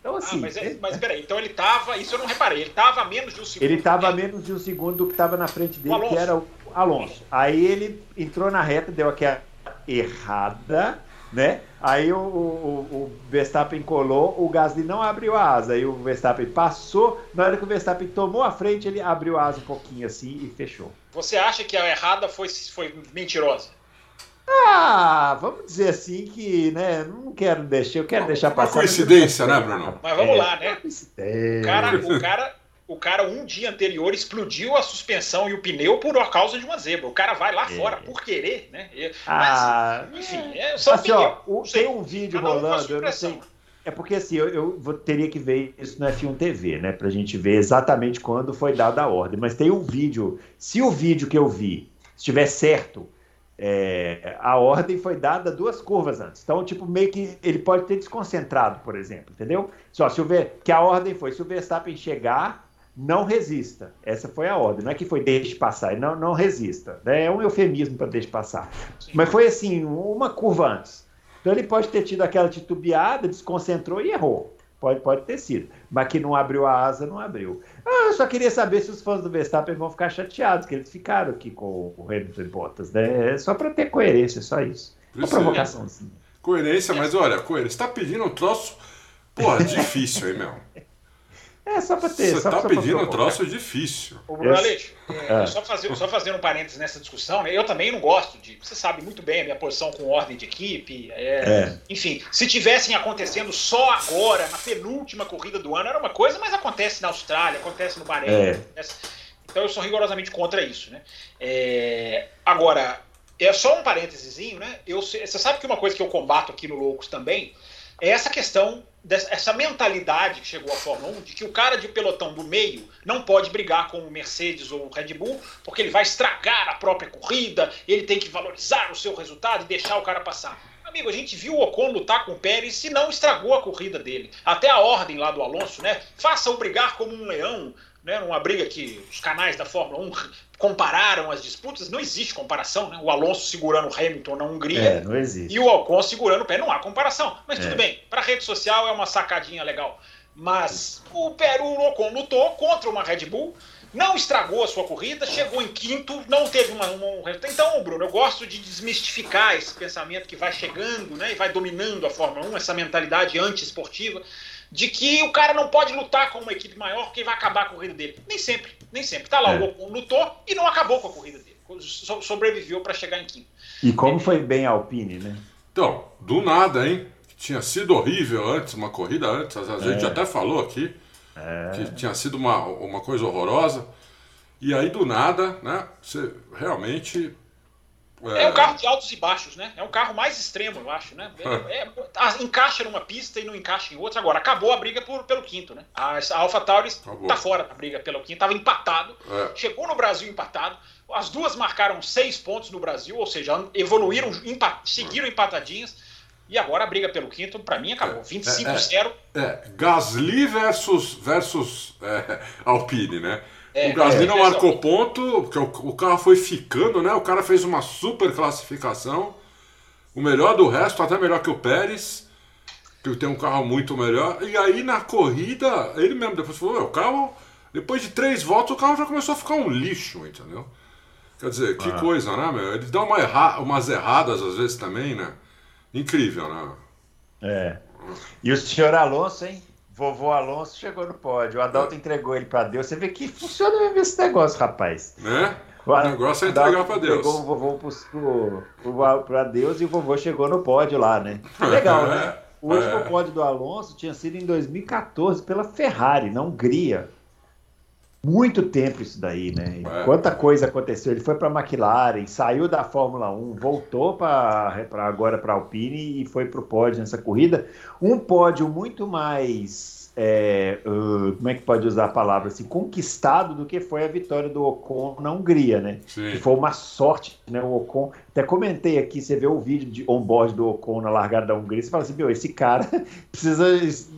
Então, assim. Ah, mas, é, mas peraí, então ele tava. Isso eu não reparei. Ele tava a menos de um segundo. Ele tava a menos de um segundo do que tava na frente dele, que era o Alonso. Aí ele entrou na reta, deu aquela errada né? Aí o, o, o, Verstappen colou, o Gasly não abriu a asa, aí o Verstappen passou, na hora que o Verstappen tomou a frente, ele abriu a asa um pouquinho assim e fechou. Você acha que a errada foi, foi mentirosa? Ah, vamos dizer assim que, né, não quero deixar, eu quero não, deixar passar. Coincidência, né, Bruno? Mas vamos é, lá, né? O cara, o cara o cara um dia anterior explodiu a suspensão e o pneu por causa de uma zebra. O cara vai lá é. fora por querer, né? Ah, Mas, enfim, é, só assim, ó, tem um vídeo rolando, eu não sei. É porque assim, eu, eu vou, teria que ver isso no F1 TV, né? Pra gente ver exatamente quando foi dada a ordem. Mas tem um vídeo. Se o vídeo que eu vi estiver certo, é, a ordem foi dada duas curvas antes. Então, tipo, meio que ele pode ter desconcentrado, por exemplo, entendeu? Só se o Ver, que a ordem foi, se o Verstappen chegar, não resista. Essa foi a ordem. Não é que foi deixe passar, não, não resista. Né? É um eufemismo para deixe passar. Sim. Mas foi assim, uma curva antes. Então ele pode ter tido aquela titubeada, desconcentrou e errou. Pode, pode ter sido. Mas que não abriu a asa, não abriu. Ah, eu só queria saber se os fãs do Verstappen vão ficar chateados, que eles ficaram aqui com o Hamilton e Bottas, né? É só para ter coerência, só isso. Uma provocação, assim. Coerência, mas olha, coerência. Você tá pedindo um troço, porra, difícil aí, meu. É, só para ter. Você só, tá só pedindo um troço difícil. Ô, Bruno Aleixo, é, só, fazer, só fazendo um parênteses nessa discussão, né, eu também não gosto de. Você sabe muito bem a minha posição com ordem de equipe. É, é. Enfim, se tivessem acontecendo só agora, na penúltima corrida do ano, era uma coisa, mas acontece na Austrália, acontece no Bahrein. É. Acontece, então eu sou rigorosamente contra isso. Né? É, agora, é só um parênteses, né? Eu, você sabe que uma coisa que eu combato aqui no Loucos também é essa questão essa mentalidade que chegou à Fórmula 1 de que o cara de pelotão do meio não pode brigar com o Mercedes ou o Red Bull porque ele vai estragar a própria corrida, ele tem que valorizar o seu resultado e deixar o cara passar. Amigo, a gente viu o Ocon lutar com o Pérez e não estragou a corrida dele. Até a ordem lá do Alonso, né? Faça-o brigar como um leão, né, numa briga que os canais da Fórmula 1 compararam as disputas, não existe comparação, né? O Alonso segurando o Hamilton na Hungria é, e o Ocon segurando o pé, não há comparação. Mas tudo é. bem, para rede social é uma sacadinha legal. Mas o, o Ocon lutou contra uma Red Bull, não estragou a sua corrida, chegou em quinto, não teve uma, uma, Então, Bruno, eu gosto de desmistificar esse pensamento que vai chegando né, e vai dominando a Fórmula 1, essa mentalidade anti-esportiva de que o cara não pode lutar com uma equipe maior porque vai acabar a corrida dele. Nem sempre, nem sempre. Tá lá, é. o Ocon lutou e não acabou com a corrida dele. So sobreviveu para chegar em quinto. E como foi bem a Alpine, né? Então, do nada, hein? Tinha sido horrível antes, uma corrida antes, a gente é. até falou aqui é. que tinha sido uma, uma coisa horrorosa. E aí, do nada, né? Você realmente é, é, um carro de altos e baixos, né? É um carro mais extremo, eu acho, né? É, é, encaixa numa pista e não encaixa em outra. Agora, acabou a briga por, pelo quinto, né? A, a AlphaTauri está fora da briga pelo quinto, estava empatado, é. chegou no Brasil empatado. As duas marcaram seis pontos no Brasil, ou seja, evoluíram, empat, seguiram empatadinhas. E agora a briga pelo quinto, para mim, acabou. 25-0. É, é, Gasly versus, versus *laughs* Alpine, né? É, o Gasly é, não marcou ponto, porque o, o, carro foi ficando, né? O cara fez uma super classificação. O melhor do resto, até melhor que o Pérez, que tem um carro muito melhor. E aí na corrida, ele mesmo depois falou: o carro, depois de três voltas, o carro já começou a ficar um lixo, entendeu? Quer dizer, que ah. coisa, né, meu? Eles dão uma erra umas erradas às vezes também, né? Incrível, né? É. E o senhor Alonso, hein? Vovô Alonso chegou no pódio. O Adalto é. entregou ele para Deus. Você vê que funciona mesmo esse negócio, rapaz. Né? O, negócio é entregar para Deus. Entregou o vovô para Deus e o vovô chegou no pódio lá, né? Legal, né? *laughs* O último é. pódio do Alonso tinha sido em 2014 pela Ferrari, na Hungria. Muito tempo isso daí, né? É. Quanta coisa aconteceu. Ele foi para a McLaren, saiu da Fórmula 1, voltou para agora para a Alpine e foi para o pódio nessa corrida. Um pódio muito mais é, uh, como é que pode usar a palavra assim, conquistado do que foi a vitória do Ocon na Hungria, né? Sim. Que foi uma sorte, né? O Ocon, até comentei aqui, você vê o vídeo de on-board do Ocon na largada da Hungria, você fala assim, meu, esse cara *laughs* precisa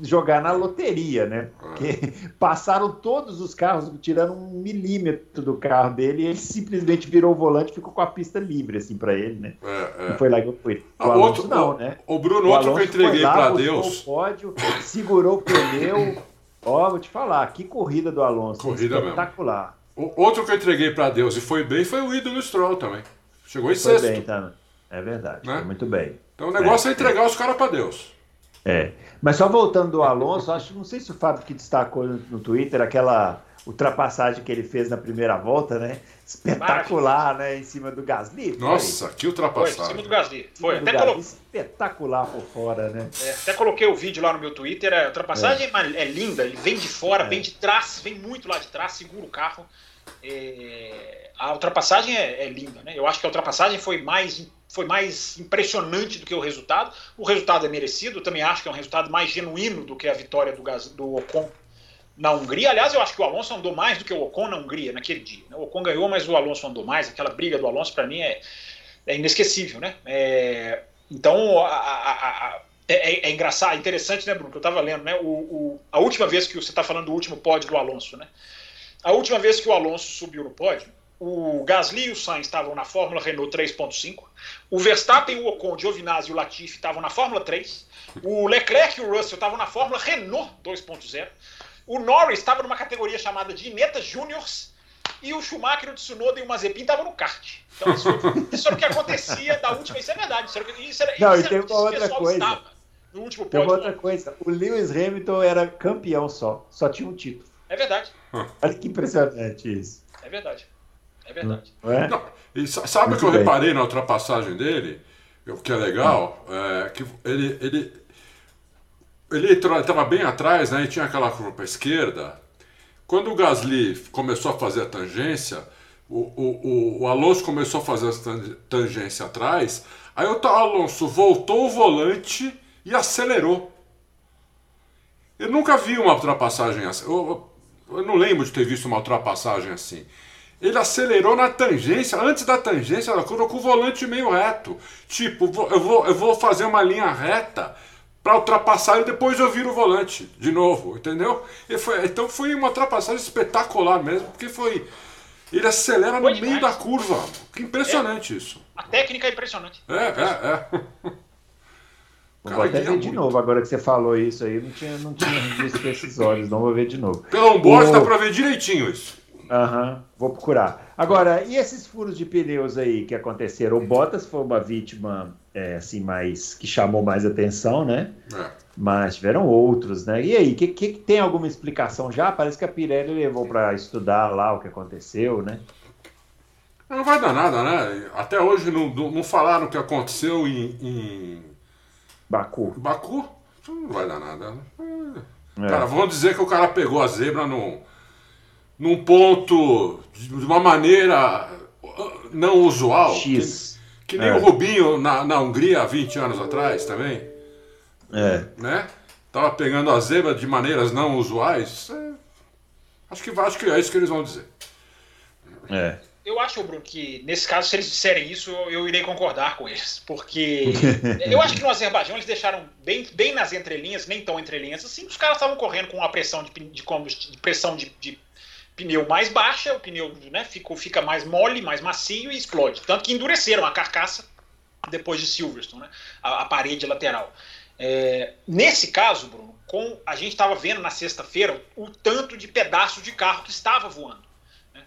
jogar na loteria, né? Porque *laughs* passaram todos os carros, tirando um milímetro do carro dele, e ele simplesmente virou o volante e ficou com a pista livre, assim, para ele, né? É, é. E foi lá que eu fui. O ah, Alonso outro, não, o, né? O Bruno, o outro que eu entreguei para Deus. O pódio, segurou o pneu, eu, *laughs* ó, vou te falar, que corrida do Alonso. Corrida espetacular. mesmo. O, outro que eu entreguei para Deus e foi bem foi o ídolo Stroll também. Chegou em foi sexto. Bem, tá? É verdade, né? muito bem. Então o negócio é, é entregar é. os caras para Deus. É. Mas só voltando do Alonso, acho, não sei se o Fábio que destacou no, no Twitter aquela ultrapassagem que ele fez na primeira volta, né? Espetacular, né? Em cima do Gasly. Nossa, que ultrapassagem. Foi, em cima do Gasly. Foi, até colo... espetacular por fora, né? É, até coloquei o vídeo lá no meu Twitter. A ultrapassagem é, é linda, ele vem de fora, é. vem de trás, vem muito lá de trás, segura o carro. É... A ultrapassagem é, é, linda, né? Eu acho que a ultrapassagem foi mais, foi mais impressionante do que o resultado. O resultado é merecido, eu também acho que é um resultado mais genuíno do que a vitória do, do Ocon na Hungria. Aliás, eu acho que o Alonso andou mais do que o Ocon na Hungria naquele dia. Né? O Ocon ganhou, mas o Alonso andou mais. Aquela briga do Alonso, para mim, é, é inesquecível, né? É, então, a, a, a, é, é, engraçado, é interessante, né, Bruno, que eu estava lendo, né? O, o, a última vez que você está falando do último pódio do Alonso, né? A última vez que o Alonso subiu no pódio, o Gasly e o Sainz estavam na Fórmula Renault 3.5, o Verstappen, o Ocon, o Giovinazzi e o Latifi estavam na Fórmula 3, o Leclerc e o Russell estavam na Fórmula Renault 2.0, o Norris estava numa categoria chamada de Ineta Juniors e o Schumacher, o Tsunoda e o Mazepin estavam no kart. Então, isso, isso, era o que acontecia da última. Isso é verdade. Isso era, isso era, Não, isso e tem uma outra coisa. no último tem uma outra coisa. O Lewis Hamilton era campeão só. Só tinha um título. É verdade. Olha que impressionante isso. É verdade. É verdade. Não é? Não, e sabe o que eu bem. reparei na ultrapassagem dele? O que é legal? É que ele, ele, ele estava bem atrás, né? E tinha aquela curva para a esquerda. Quando o Gasly começou a fazer a tangência, o, o, o, Alonso começou a fazer a tangência atrás, aí o Alonso voltou o volante e acelerou. Eu nunca vi uma ultrapassagem assim. Eu, eu não lembro de ter visto uma ultrapassagem assim. Ele acelerou na tangência, antes da tangência da curva, com o volante meio reto. Tipo, eu vou, eu vou fazer uma linha reta para ultrapassar e depois eu viro o volante de novo, entendeu? Foi, então foi uma ultrapassagem espetacular mesmo, porque foi. Ele acelera foi no demais. meio da curva. Que impressionante é. isso. A técnica é impressionante. É, é, é. *laughs* Vou até ver de novo, agora que você falou isso aí, não tinha, não tinha visto esses olhos, não vou ver de novo. Pelo onboard o... dá pra ver direitinho isso. Aham, uhum, vou procurar. Agora, e esses furos de pneus aí que aconteceram? O Bottas foi uma vítima é, assim mais que chamou mais atenção, né? É. Mas tiveram outros, né? E aí, que, que, tem alguma explicação já? Parece que a Pirelli levou para estudar lá o que aconteceu, né? Não vai dar nada, né? Até hoje não, não falaram o que aconteceu em, em... Baku. Baku? Não vai dar nada. É. Cara, vamos dizer que o cara pegou a zebra no num ponto de uma maneira não usual. X. Que, que nem é. o Rubinho na, na Hungria há 20 anos atrás também. É. Né? Tava pegando a zebra de maneiras não usuais. É, acho, que, acho que é isso que eles vão dizer. É. Eu acho, Bruno, que nesse caso, se eles disserem isso, eu, irei concordar com eles. Porque *laughs* eu acho que no Azerbaijão eles deixaram bem, bem nas entrelinhas, nem tão entrelinhas assim, os caras estavam correndo com uma pressão de, de, de pressão de, de pneu mais baixa, o pneu né, fica, fica mais mole, mais macio e explode. Tanto que endureceram a carcaça depois de Silverstone, né, a, a parede lateral. É, nesse caso, Bruno, com, a gente estava vendo na sexta-feira o tanto de pedaços de carro que estava voando.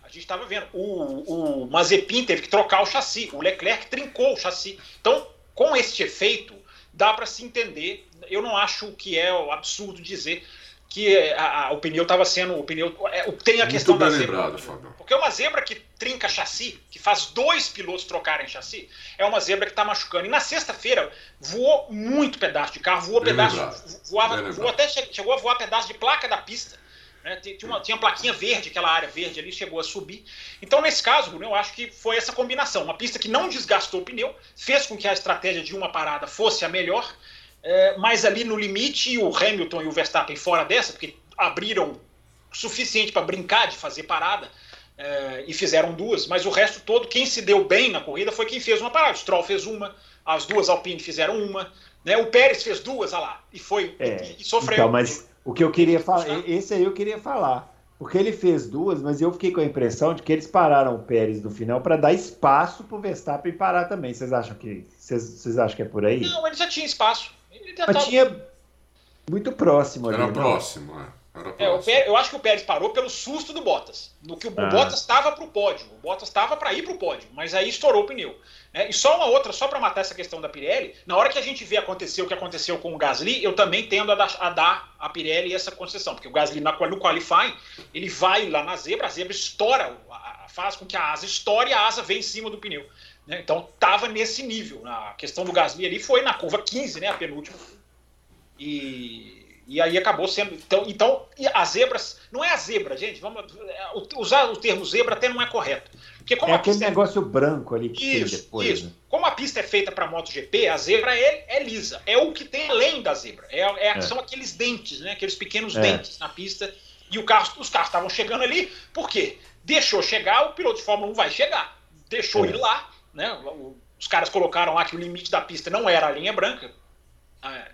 A gente estava vendo. O, o Mazepin teve que trocar o chassi, o Leclerc trincou o chassi. Então, com este efeito, dá para se entender. Eu não acho que é absurdo dizer que a, a, o pneu estava sendo. O pneu é, tem a Muito questão da zebra. Lembrado, Fábio. Porque uma zebra que trinca chassi, que faz dois pilotos trocarem chassi, é uma zebra que está machucando. E na sexta-feira voou muito pedaço de carro, voou bem pedaço. Voava, voou até chegou a voar pedaço de placa da pista. Né? Tinha, uma, tinha uma plaquinha verde, aquela área verde ali, chegou a subir. Então, nesse caso, Bruno, eu acho que foi essa combinação. Uma pista que não desgastou o pneu, fez com que a estratégia de uma parada fosse a melhor é, mas ali no limite, o Hamilton e o Verstappen fora dessa, porque abriram o suficiente para brincar de fazer parada é, e fizeram duas, mas o resto todo, quem se deu bem na corrida foi quem fez uma parada. O Stroll fez uma, as duas Alpine fizeram uma, né? o Pérez fez duas, olha lá, e foi é, e, e sofreu. Então, mas o que eu queria falar, esse aí eu queria falar. Porque ele fez duas, mas eu fiquei com a impressão de que eles pararam o Pérez no final para dar espaço para o Verstappen parar também. Vocês acham que vocês, vocês acham que é por aí? Não, ele já tinha espaço. Mas tinha muito próximo ali. Era próximo, é. É, próximo. É, eu acho que o Pérez parou pelo susto do Bottas. No que o ah. Bottas estava para o pódio. O Bottas estava para ir para o pódio, mas aí estourou o pneu. É, e só uma outra, só para matar essa questão da Pirelli, na hora que a gente vê acontecer o que aconteceu com o Gasly, eu também tendo a dar a, dar a Pirelli essa concessão, porque o Gasly na, no qualifying, ele vai lá na zebra, a zebra estoura, faz com que a asa estoure e a asa vem em cima do pneu. Né? Então estava nesse nível. A questão do Gasly ali foi na curva 15, né, a penúltima e, e aí acabou sendo. Então, então as zebras. Não é a zebra, gente. Vamos, é, usar o termo zebra até não é correto. Porque como é aquele é negócio é... branco ali que isso, tem depois. Isso. Né? Como a pista é feita para MotoGP, a zebra é, é, lisa. É o que tem além da zebra. É, é, é. São aqueles dentes, né? aqueles pequenos dentes na pista. E o carro, os carros estavam chegando ali, por quê? Deixou chegar, o piloto de Fórmula 1 vai chegar. Deixou ir lá, né? Os caras colocaram lá que o limite da pista não era a linha branca,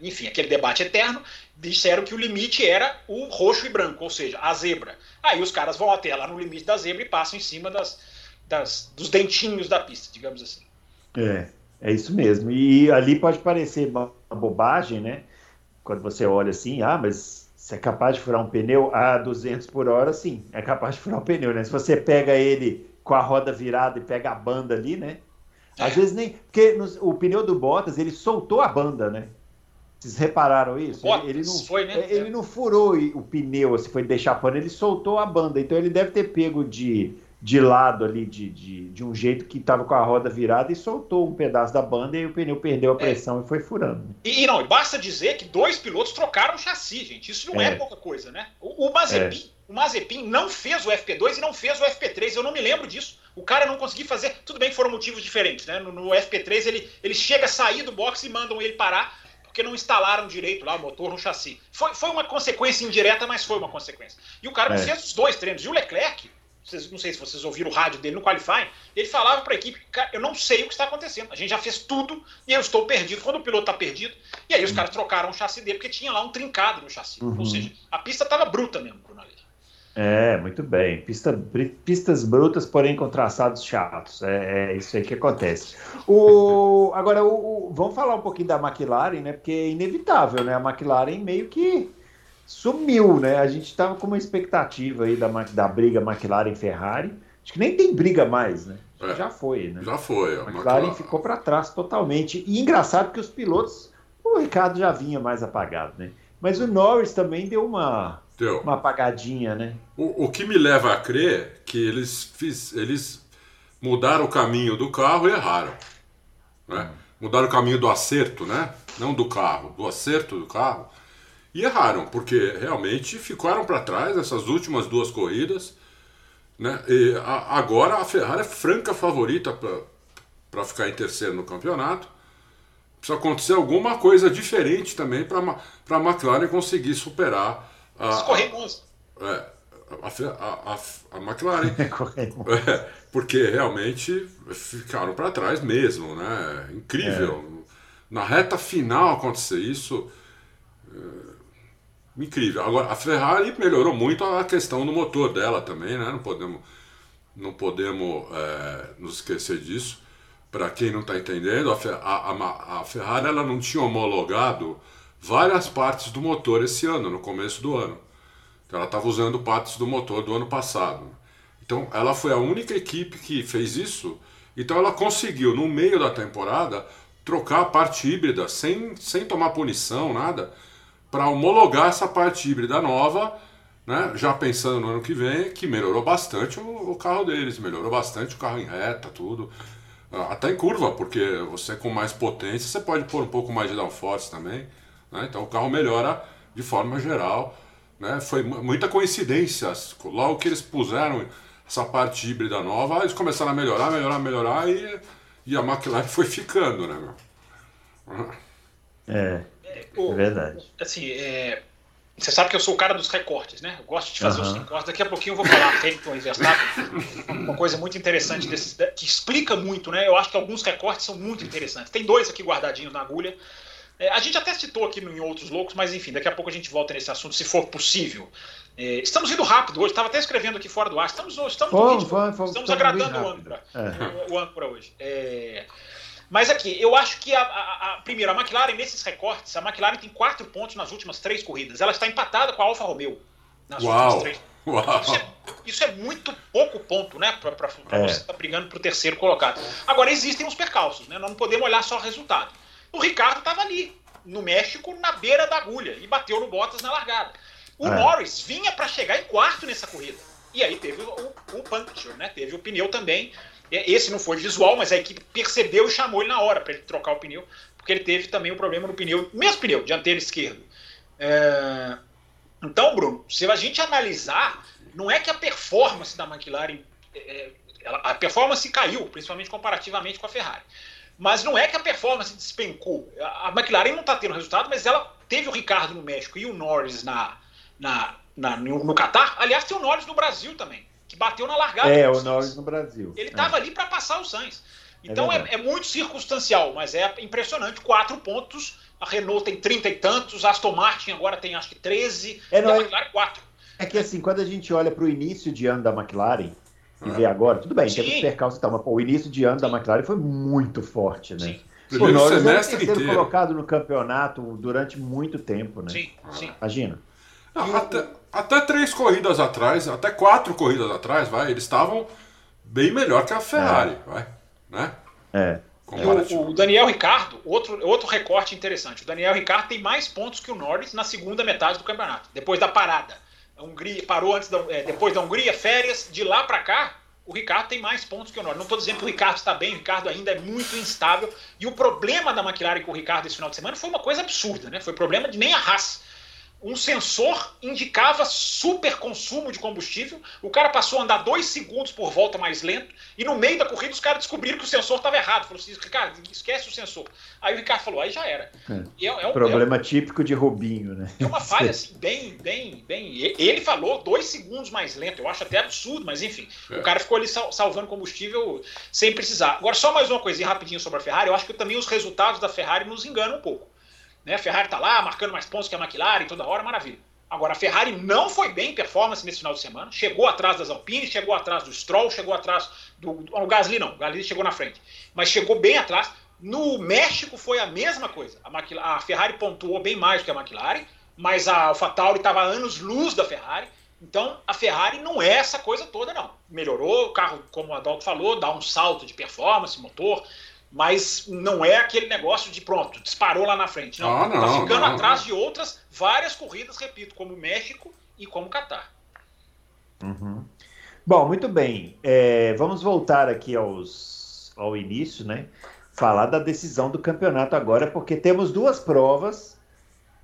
enfim, aquele debate eterno, disseram que o limite era o roxo e branco, ou seja, a zebra. Aí os caras vão até lá no limite da zebra e passam em cima das, das, dos dentinhos da pista, digamos assim. É, é isso mesmo. E ali pode parecer uma bobagem, né? Quando você olha assim, ah, mas você é capaz de furar um pneu a 200 por hora, sim, é capaz de furar um pneu, né? Se você pega ele com a roda virada e pega a banda ali, né? Às é. vezes nem. Porque no, o pneu do Bottas, ele soltou a banda, né? Vocês repararam isso? Bottas, ele, não, foi, né? ele não furou o pneu, se foi deixar pano, ele soltou a banda. Então ele deve ter pego de de lado ali, de, de, de um jeito que estava com a roda virada e soltou um pedaço da banda e o pneu perdeu a é. pressão é. e foi furando. E, e, não, basta dizer que dois pilotos trocaram o chassi, gente. Isso não é, é pouca coisa, né? O, o Mazepin, é. o Mazepin não fez o FP2 e não fez o FP3. Eu não me lembro disso. O cara não conseguiu fazer. Tudo bem que foram motivos diferentes, né? No, no FP3 ele, ele chega a sair do box e mandam ele parar porque não instalaram direito lá o motor no chassi. Foi, foi uma consequência indireta, mas foi uma consequência. E o cara é. fez os dois treinos. E o Leclerc, vocês, não sei se vocês ouviram o rádio dele no Qualifying, ele falava para a equipe, eu não sei o que está acontecendo, a gente já fez tudo e eu estou perdido quando o piloto está perdido. E aí os uhum. caras trocaram o chassi dele porque tinha lá um trincado no chassi. Uhum. Ou seja, a pista estava bruta mesmo, É, muito bem. Pista, pistas brutas, porém com traçados chatos. É, é isso aí que acontece. O, agora, o, o, vamos falar um pouquinho da McLaren, né? Porque é inevitável, né? A McLaren meio que sumiu, né? A gente estava com uma expectativa aí da, da briga McLaren-Ferrari. Acho que nem tem briga mais, né? É, já foi, né? Já foi. A McLaren, McLaren ficou para trás totalmente. E engraçado que os pilotos, o Ricardo já vinha mais apagado, né? Mas o Norris também deu uma, uma apagadinha, né? O, o que me leva a crer que eles, fiz, eles mudaram o caminho do carro e erraram. Né? Hum. Mudaram o caminho do acerto, né? Não do carro, do acerto do carro e erraram, porque realmente ficaram para trás essas últimas duas corridas. Né? E a, agora a Ferrari é franca favorita para ficar em terceiro no campeonato. Precisa acontecer alguma coisa diferente também para a McLaren conseguir superar a. Escorremos. É, a, a, a, a McLaren. *laughs* é, porque realmente ficaram para trás mesmo, né? Incrível. É. Na reta final acontecer isso. É, incrível. Agora, a Ferrari melhorou muito a questão do motor dela também, né? Não podemos, não podemos é, nos esquecer disso. Para quem não está entendendo, a, a, a, Ferrari ela não tinha homologado várias partes do motor esse ano, no começo do ano. Então, ela estava usando partes do motor do ano passado. Então, ela foi a única equipe que fez isso. Então, ela conseguiu, no meio da temporada, trocar a parte híbrida sem, sem tomar punição, nada para homologar essa parte híbrida nova, né, já pensando no ano que vem, que melhorou bastante o, o carro deles, melhorou bastante o carro em reta, tudo. Ah, até em curva, porque você com mais potência, você pode pôr um pouco mais de downforce também. Né, então o carro melhora de forma geral. Né, foi muita coincidência. Logo que eles puseram essa parte híbrida nova, eles começaram a melhorar, melhorar, melhorar e, e a McLaren *laughs* foi ficando, né, meu? É. É, verdade. Assim, é, você sabe que eu sou o cara dos recortes, né? Eu gosto de fazer uhum. os recortes. Daqui a pouquinho eu vou falar *laughs* Hamilton e Verstappen. Uma coisa muito interessante desse, que explica muito, né? Eu acho que alguns recortes são muito interessantes. Tem dois aqui guardadinhos na agulha. É, a gente até citou aqui em outros loucos, mas enfim, daqui a pouco a gente volta nesse assunto, se for possível. É, estamos indo rápido hoje, estava até escrevendo aqui fora do ar. Estamos, estamos, fomos, fomos, fomos, estamos agradando o âncora, é. o âncora hoje. É, mas aqui, eu acho que a, a, a, primeiro, a McLaren, nesses recortes, a McLaren tem quatro pontos nas últimas três corridas. Ela está empatada com a Alfa Romeo nas Uau. últimas três. Uau. Isso, é, isso é muito pouco ponto, né? Para é. você estar tá brigando para o terceiro colocado. Agora, existem os percalços, né? Nós não podemos olhar só o resultado. O Ricardo estava ali, no México, na beira da agulha, e bateu no Bottas na largada. O é. Norris vinha para chegar em quarto nessa corrida. E aí teve o, o, o puncture, né? Teve o pneu também é, esse não foi visual, mas a equipe percebeu e chamou ele na hora para ele trocar o pneu, porque ele teve também o um problema no pneu, mesmo pneu, dianteiro esquerdo. É... Então, Bruno, se a gente analisar, não é que a performance da McLaren, é, é a performance caiu, principalmente comparativamente com a Ferrari. Mas não é que a performance despencou. A McLaren não está tendo resultado, mas ela teve o Ricardo no México e o Norris na, na, na no, no Qatar. Aliás, tem o Norris no Brasil também. que bateu na largada. É, o Norris no Brasil. Ele estava é. ali para passar o Sainz. Então é, é, muito circunstancial, mas é impressionante. Quatro pontos. A Renault tem 30 e tantos, a Aston Martin agora tem acho que 13, é, não, a é McLaren 4. É que assim, quando a gente olha para o início de ano da McLaren e vê agora, tudo bem, Sim. teve percalço e tal, mas pô, o início de ano Sim. da McLaren foi muito forte, né? Sim. O Norris terceiro inteiro. colocado no campeonato durante muito tempo, né? Sim, sim. Imagina. Não, até, até três corridas atrás, até quatro corridas atrás, vai, eles estavam bem melhor que a Ferrari, é. vai, né? É. O, o, Daniel Ricardo, outro, outro recorte interessante. O Daniel Ricardo tem mais pontos que o Norris na segunda metade do campeonato, depois da parada. A Hungria parou antes da, é, depois da Hungria, férias, de lá para cá, o Ricardo tem mais pontos que o Norris. Não estou dizendo que o Ricardo está bem, o Ricardo ainda é muito instável. E o problema da McLaren com o Ricardo esse final de semana foi uma coisa absurda, né? Foi problema de nem a Haas um sensor indicava super consumo de combustível. O cara passou a andar dois segundos por volta mais lento. E no meio da corrida, os caras descobriram que o sensor estava errado. Falou assim: Ricardo, esquece o sensor. Aí o Ricardo falou: aí já era. É. É, é um, Problema é um, típico de Rubinho, né? É uma falha, *laughs* assim, bem, bem, bem. Ele falou dois segundos mais lento. Eu acho até absurdo, mas enfim. O cara ficou ali salvando combustível sem precisar. Agora, só mais uma coisinha rapidinho sobre a Ferrari. Eu acho que também os resultados da Ferrari nos enganam um pouco. Né? A Ferrari está lá, marcando mais pontos que a McLaren toda hora, maravilha. Agora, a Ferrari não foi bem em performance nesse final de semana. Chegou atrás das Alpine, chegou atrás do Stroll, chegou atrás do. O Gasly não, o Gasly chegou na frente. Mas chegou bem atrás. No México foi a mesma coisa. A, McLaren, a Ferrari pontuou bem mais do que a McLaren, mas a AlphaTauri estava anos luz da Ferrari. Então, a Ferrari não é essa coisa toda, não. Melhorou, o carro, como o Adalto falou, dá um salto de performance, motor, mas não é aquele negócio de pronto, disparou lá na frente. Não, ah, não tá ficando não, atrás não. de outras várias corridas, repito, como México e como Catar. Uhum. Bom, muito bem. É, vamos voltar aqui aos, ao início, né? Falar da decisão do campeonato agora, porque temos duas provas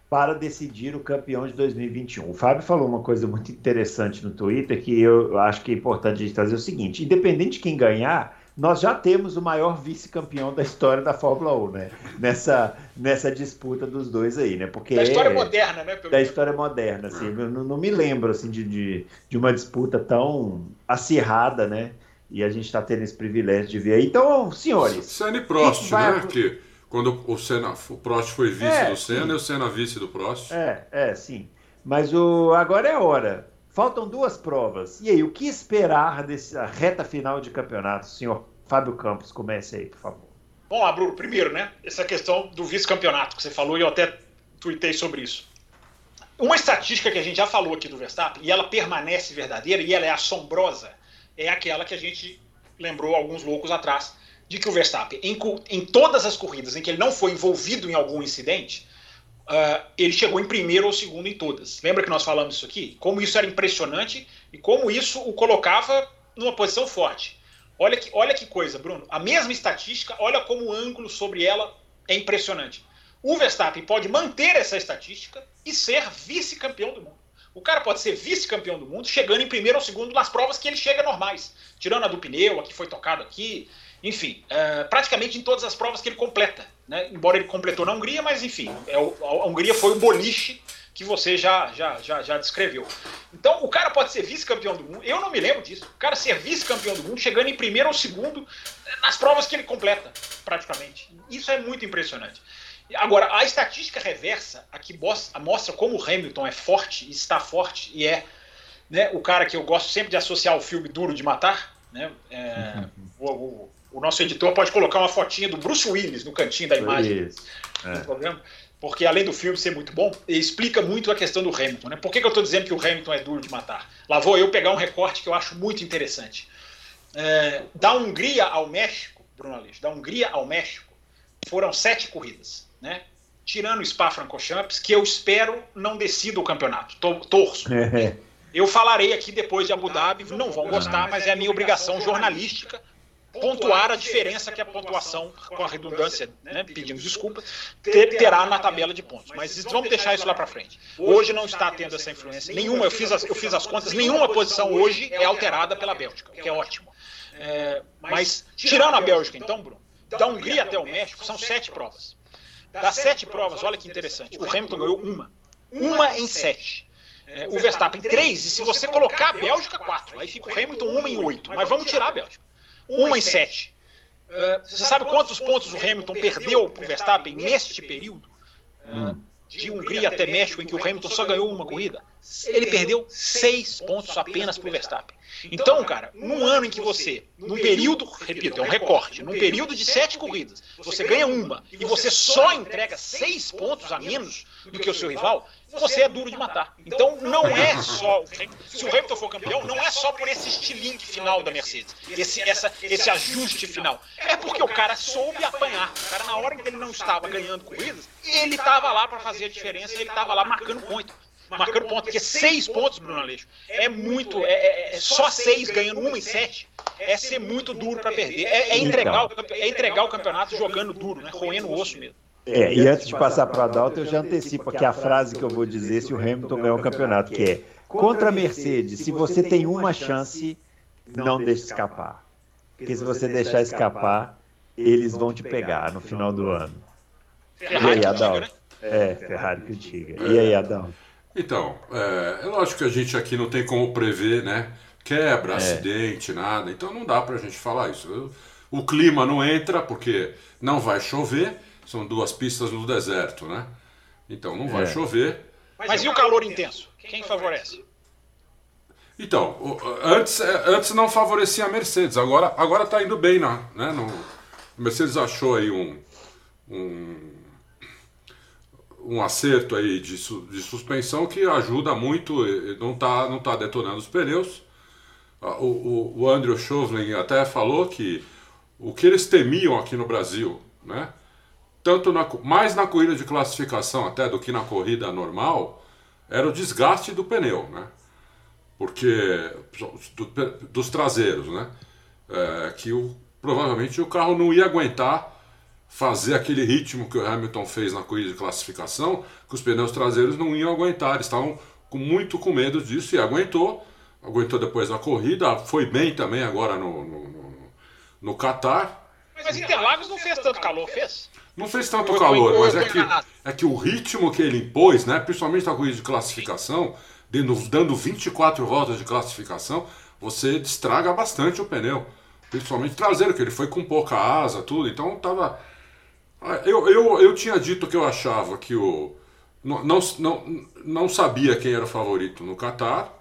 para decidir o campeão de 2021. O Fábio falou uma coisa muito interessante no Twitter que eu acho que é importante a gente trazer o seguinte: independente de quem ganhar, nós já temos o maior vice-campeão da história da Fórmula 1, né? Nessa, nessa disputa dos dois aí, né? Porque da história é, moderna, né? Da história moderna, assim. Eu não, não, me lembro, assim, de, de, de, uma disputa tão acirrada, né? E a gente está tendo esse privilégio de ver aí. Então, senhores... Senna e Prost, vai... né? Que quando o, Senna, o Prost foi vice é, do Senna sim. e o Senna vice do Prost. É, é, sim. Mas o, agora é hora. Faltam duas provas. E aí, o que esperar dessa reta final de campeonato, senhor Fábio Campos? Comece aí, por favor. Bom, Abru, primeiro, né? Essa questão do vice-campeonato que você falou e eu até tuitei sobre isso. Uma estatística que a gente já falou aqui do Verstappen, e ela permanece verdadeira e ela é assombrosa, é aquela que a gente lembrou alguns loucos atrás, de que o Verstappen, em, em todas as corridas em que ele não foi envolvido em algum incidente, uh, ele chegou em primeiro ou segundo em todas. Lembra que nós falamos isso aqui? Como isso era impressionante e como isso o colocava numa posição forte. Olha que, olha que coisa, Bruno. A mesma estatística, olha como o ângulo sobre ela é impressionante. O Verstappen pode manter essa estatística e ser vice-campeão do mundo. O cara pode ser vice-campeão do mundo, chegando em primeiro ou segundo nas provas que ele chega normais. Tirando a do pneu, a que foi tocado aqui, enfim, é, praticamente em todas as provas que ele completa. Né? Embora ele completou na Hungria, mas enfim, é, a Hungria foi o boliche que você já, já, já, já descreveu. Então, o cara pode ser vice-campeão do mundo. Eu não me lembro disso. O cara ser vice-campeão do mundo, chegando em primeiro ou segundo nas provas que ele completa, praticamente. Isso é muito impressionante. Agora, a estatística reversa aqui mostra como o Hamilton é forte, está forte, e é né, o cara que eu gosto sempre de associar o filme Duro de Matar. Né? É, uhum. o, o, o nosso editor pode colocar uma fotinha do Bruce Willis no cantinho da imagem. Isso. É. problema. Porque além do filme ser muito bom, explica muito a questão do Hamilton. Né? Por que, que eu estou dizendo que o Hamilton é duro de matar? Lá vou eu pegar um recorte que eu acho muito interessante. É, da Hungria ao México, Bruno Aleixo, da Hungria ao México, foram sete corridas. Né? Tirando o Spa-Francorchamps, que eu espero não decida o campeonato. Torço. *laughs* Eu falarei aqui depois de Abu Dhabi, não vão gostar, mas é a minha obrigação jornalística pontuar a diferença que a pontuação, com a redundância, né, pedindo desculpas, terá na tabela de pontos. Mas vamos deixar isso lá para frente. Hoje não está tendo essa influência nenhuma. Eu fiz, as, eu fiz as contas, nenhuma posição hoje é alterada pela Bélgica, que é ótimo. É, mas, tirando a Bélgica, então, Bruno, da Hungria até o México, são sete provas. Das sete provas, olha que interessante, o Hamilton ganhou uma. Uma em sete. é, o Verstappen 3, e se você colocar a Bélgica, 4. Aí fica o Hamilton 1 em 8. Mas vamos tirar a Bélgica. 1 em 7. Uh, você sabe quantos pontos o Hamilton perdeu para o Verstappen neste período? Uh, de Hungria até México, em que o Hamilton só ganhou uma corrida? Ele perdeu 6 pontos apenas para o Verstappen. Então, cara, num ano em que você, num período, repito, é um recorte, num período de sete corridas, você ganha uma e você só entrega seis pontos a menos do que o seu rival, você é duro de matar. Então, não é só. Se o Hamilton for campeão, não é só por esse estilingue final da Mercedes, esse, essa, esse ajuste final. É porque o cara soube apanhar. O cara, na hora que ele não estava ganhando corridas, ele estava lá para fazer a diferença, ele estava lá marcando ponto marcando ponto, porque seis pontos, Bruno Aleixo, é muito, é, é, é só seis ganhando uma em sete, é ser muito duro para perder, é, é, entregar o, é entregar o campeonato jogando duro, né, roendo o osso mesmo. É, e antes de passar para o Adalto, eu já antecipo aqui a frase que eu vou dizer se o Hamilton ganhar o campeonato, que é contra a Mercedes, se você tem uma chance, não deixe escapar. Porque se você deixar escapar, eles vão te pegar no final do ano. e aí, Adalto? Né? É, Ferrari que diga. E aí, Adalto? Então, é, é, lógico que a gente aqui não tem como prever, né? Quebra, é. acidente, nada. Então não dá pra gente falar isso. O clima não entra porque não vai chover. São duas pistas no deserto, né? Então não vai é. chover. Mas, Mas e o calor intenso? Quem favorece? Então, antes, é, antes não favorecia a Mercedes, agora, agora tá indo bem, né? No, a Mercedes achou aí um, um um acerto aí de, de suspensão que ajuda muito, não está não tá detonando os pneus. Ah, o, o, o Andrew Schoflin até falou que o que eles temiam aqui no Brasil, né, tanto na, mais na corrida de classificação até do que na corrida normal, era o desgaste do pneu, né? Porque do, dos traseiros, né? É, que o, provavelmente o carro não ia aguentar fazer aquele ritmo que o Hamilton fez na corrida de classificação, que os pneus traseiros não iam aguentar. Eles estavam com, muito com medo disso e aguentou. Aguentou depois da corrida, foi bem também agora no, no, no, no Qatar. Mas Interlagos não fez tanto calor, fez? Não fez tanto calor, mas é que, é que o ritmo que ele impôs, né, principalmente na corrida de classificação, dando 24 voltas de classificação, você estraga bastante o pneu. Principalmente traseiro, que ele foi com pouca asa, tudo. Então tava ah, eu, eu, eu tinha dito que eu achava que o. Não, não, não sabia quem era o favorito no Catar.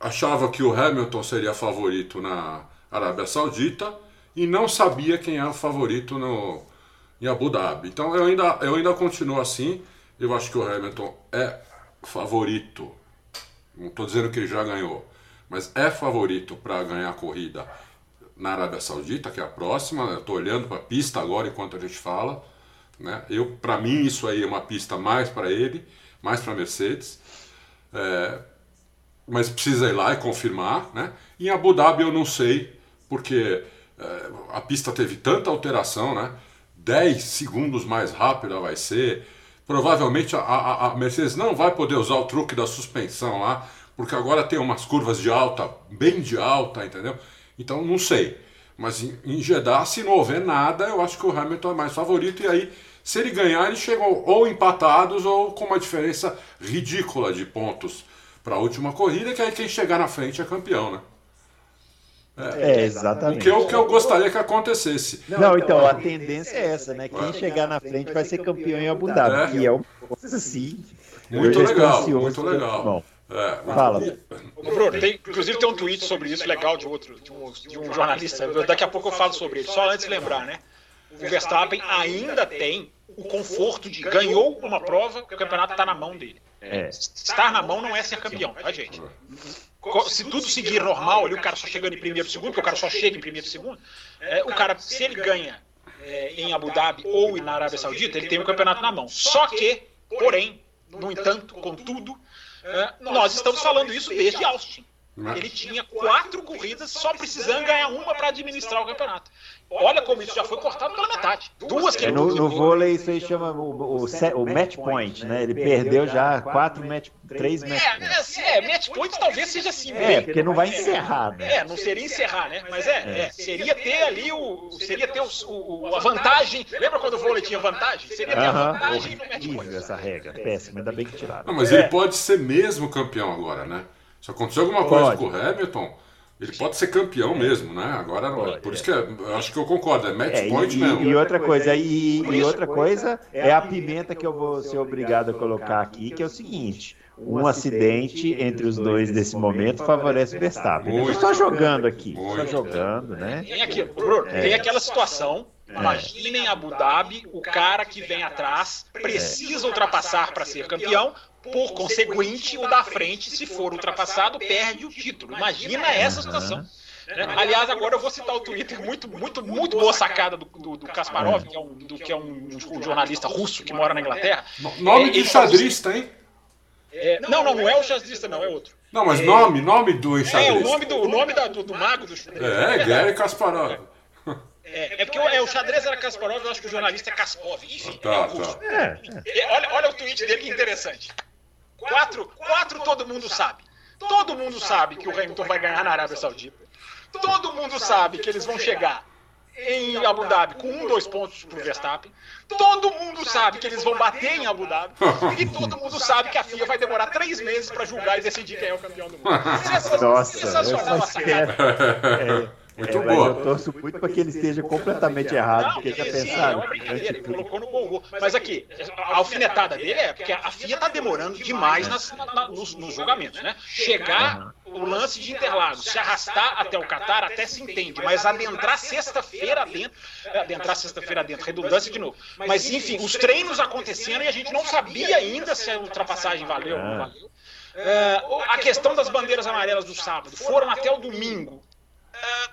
Achava que o Hamilton seria favorito na Arábia Saudita. E não sabia quem era o favorito no, em Abu Dhabi. Então eu ainda, eu ainda continuo assim. Eu acho que o Hamilton é favorito. Não estou dizendo que ele já ganhou, mas é favorito para ganhar a corrida na Arábia Saudita, que é a próxima. Estou olhando para a pista agora enquanto a gente fala. Né? Eu, para mim, isso aí é uma pista mais para ele, mais para Mercedes. É, mas precisa ir lá e confirmar. Né? Em Abu Dhabi eu não sei, porque é, a pista teve tanta alteração, né? 10 segundos mais rápida vai ser. Provavelmente a, a, a Mercedes não vai poder usar o truque da suspensão lá, porque agora tem umas curvas de alta, bem de alta, entendeu? Então não sei. Mas em, em Jeddah, se não houver nada, eu acho que o Hamilton é mais favorito. E aí, se ele ganhar, eles chegam ou empatados ou com uma diferença ridícula de pontos para a última corrida, que aí quem chegar na frente é campeão, né? É, é, exatamente. O que, eu, que eu gostaria que acontecesse. Não, então, a tendência é essa, né? Quem chegar na frente vai ser campeão em Abu Dhabi, é. que é. Muito legal, muito legal. Bom. É, Fala. Bruno, tem, inclusive tem um tweet sobre isso legal de outro, de um, de um jornalista. Daqui a pouco eu falo sobre ele. Só antes de lembrar, né? O Verstappen ainda tem o conforto de ganhou uma prova, o campeonato está na mão dele. É. Estar na mão não é ser campeão, tá, gente? Se tudo seguir normal, ali o cara só chegando em primeiro segundo, porque o cara só chega em primeiro segundo, é, o cara, se ele ganha é, em Abu Dhabi ou na Arábia Saudita, ele tem o campeonato na mão. Só que, porém, no entanto, contudo, é, nós estamos falando isso desde Austin. Ele tinha quatro corridas só precisando ganhar uma para administrar o campeonato. Olha como isso já foi cortado pela metade. Duas que é, no, no vôlei isso aí chama o, o, o, match point, né? Ele perdeu já quatro match, três match é, points. É, é, match point talvez seja assim. É, porque não vai encerrar, né? É, não seria encerrar, né? Mas é, é seria ter ali o, seria ter o, o, a vantagem. Lembra quando o vôlei tinha vantagem? Seria ter uh -huh. a vantagem no match point. essa regra, péssima, ainda bem que tiraram. Não, mas ele pode ser mesmo campeão agora, né? Se acontecer alguma coisa com o Hamilton, ele pode ser campeão é. mesmo, né? Agora, pode, por isso que é, eu acho que eu concordo, é match é, point e, mesmo. E outra coisa, e, e outra coisa é a pimenta que eu vou ser obrigado a colocar aqui, que é o seguinte. Um acidente entre os dois nesse momento favorece o Verstappen. Muito, só jogando aqui, muito, só jogando, né? Tem, aqui, Bruno, é. tem aquela situação Imaginem Abu Dhabi, o cara que vem atrás precisa ultrapassar para ser campeão, por conseguinte, o da frente, se for ultrapassado, perde o título. Imagina essa situação. Né? Aliás, agora eu vou citar o Twitter, muito, muito, muito boa sacada do, do, do Kasparov, que é, um, do, que é um, um, jornalista russo que mora na Inglaterra. Nome de xadrista, hein? É, não, não, não é o xadrista, não, é outro. Não, mas é, nome, nome do xadrista. É, o nome do, o nome da, do, do mago do xadrez. É, Gary Kasparov. É, é porque o, é, o xadrez era Kasparov, eu acho que o jornalista é Kaspov. Enfim, tá, é tá. É, olha, olha o tweet dele que interessante. Quatro, quatro todo mundo sabe. Todo mundo sabe que o Hamilton vai ganhar na Arábia Saudita. Todo mundo sabe que eles vão chegar em Abu Dhabi com um, dois pontos pro Verstappen. Todo mundo sabe que eles vão bater em Abu Dhabi. E todo mundo sabe que a FIA vai demorar três meses para julgar e decidir quem é o campeão do mundo. *laughs* Nossa, sensacional a sacada. É. *laughs* Muito é, boa. Eu torço muito para que ele esteja completamente errado, porque já pensaram. É uma brincadeira, ele colocou no bom gol. Mas aqui, a alfinetada dele é porque a FIA está demorando demais nas, na, nos, nos, julgamentos, né? Chegar o lance de Interlagos, se arrastar até o Qatar, até se entende, mas adentrar sexta-feira dentro, adentrar sexta-feira dentro, redundância de novo. Mas enfim, os treinos acontecendo e a gente não sabia ainda se a ultrapassagem valeu ou não é. valeu. Uh, a questão das bandeiras amarelas do sábado foram até o domingo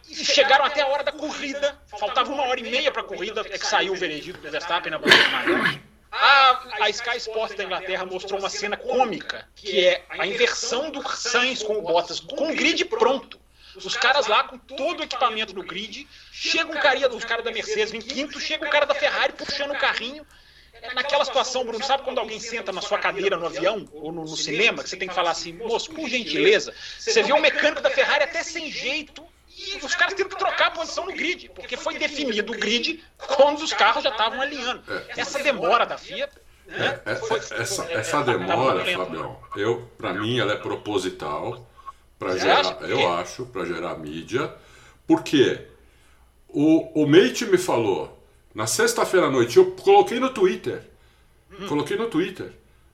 e chegaram até a hora da corrida. Faltava uma hora e meia para a corrida, é que saiu o veredito do Verstappen na bandeira amarela. A, a Sky Sports da Inglaterra mostrou uma cena cômica, que é a inversão do Sainz com o Bottas, com o grid pronto. Os caras lá com todo o equipamento no grid, chega um cara, os caras da Mercedes em quinto, chega o cara da Ferrari puxando o carrinho. Naquela situação, Bruno, sabe quando alguém senta na sua cadeira no avião ou no, no cinema, que você tem que falar assim, moço, por gentileza, você vê o mecânico da Ferrari até sem jeito, e os caras têm que trocar a posição no grid, porque foi definido o grid quando os carros já estavam alinhando. É. Essa demora da FIA. Né, é, foi, essa, foi, essa demora, Fabião, eu, para mim, ela é proposital para gerar, eu acho, para gerar mídia, porque o, o Mate me falou na sexta-feira à noite, eu coloquei no Twitter, hum. coloquei no Twitter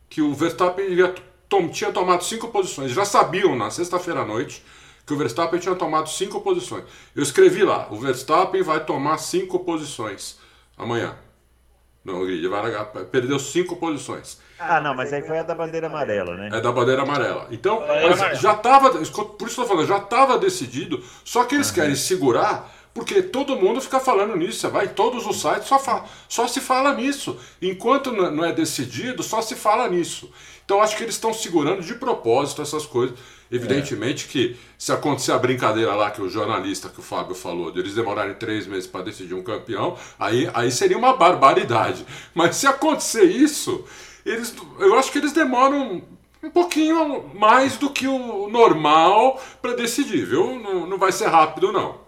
que o Verstappen ia, tom, tinha tomado cinco posições, já sabiam na sexta-feira à noite que o Verstappen tinha tomado cinco posições. Eu escrevi lá: o Verstappen vai tomar cinco posições amanhã. Não, ele vai largar, perdeu cinco posições. Ah, não, mas aí foi a da bandeira amarela, né? É da bandeira amarela. Então, já estava, por isso que eu estou falando, já estava decidido, só que eles uhum. querem segurar porque todo mundo fica falando nisso, vai todos os sites só, fala, só se fala nisso. Enquanto não é decidido, só se fala nisso. Então acho que eles estão segurando de propósito essas coisas. Evidentemente é. que se acontecer a brincadeira lá que o jornalista que o Fábio falou, de eles demorarem três meses para decidir um campeão, aí, aí seria uma barbaridade. Mas se acontecer isso, eles, eu acho que eles demoram um pouquinho mais do que o normal para decidir, viu? Não, não vai ser rápido, não.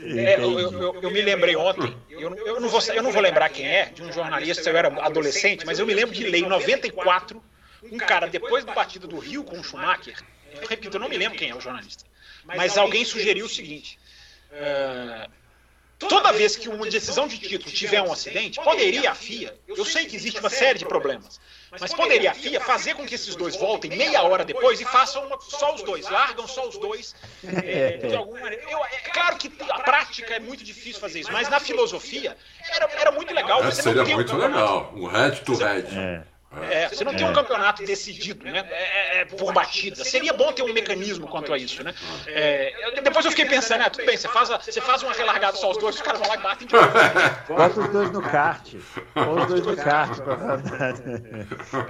É, eu, eu, eu, me lembrei ontem, eu, eu, não vou, eu não vou lembrar quem é, de um jornalista, eu era adolescente, mas eu me lembro de ler em 94, um cara, depois do batido do Rio com o Schumacher, eu repito, eu não me lembro quem é o jornalista. Mas alguém sugeriu o seguinte: uh, toda vez que uma decisão de título tiver um acidente, poderia a FIA, eu sei que existe uma série de problemas, mas poderia a FIA fazer com que esses dois voltem meia hora depois e façam uma, só os dois, largam só os dois. É, de alguma maneira. Eu, é claro que a prática é muito difícil fazer isso, mas na filosofia era, era muito legal. É, seria muito legal, um head to head. É. É, você não tem um campeonato decidido, né? É, é, por batida. Seria bom ter um mecanismo quanto a isso, né? É, depois eu fiquei pensando, né? Tudo bem, você faz, a, você faz uma relargada só os dois, os caras vão lá e batem de novo. *laughs* Bota os dois no kart. Ou os dois no kart pra andar,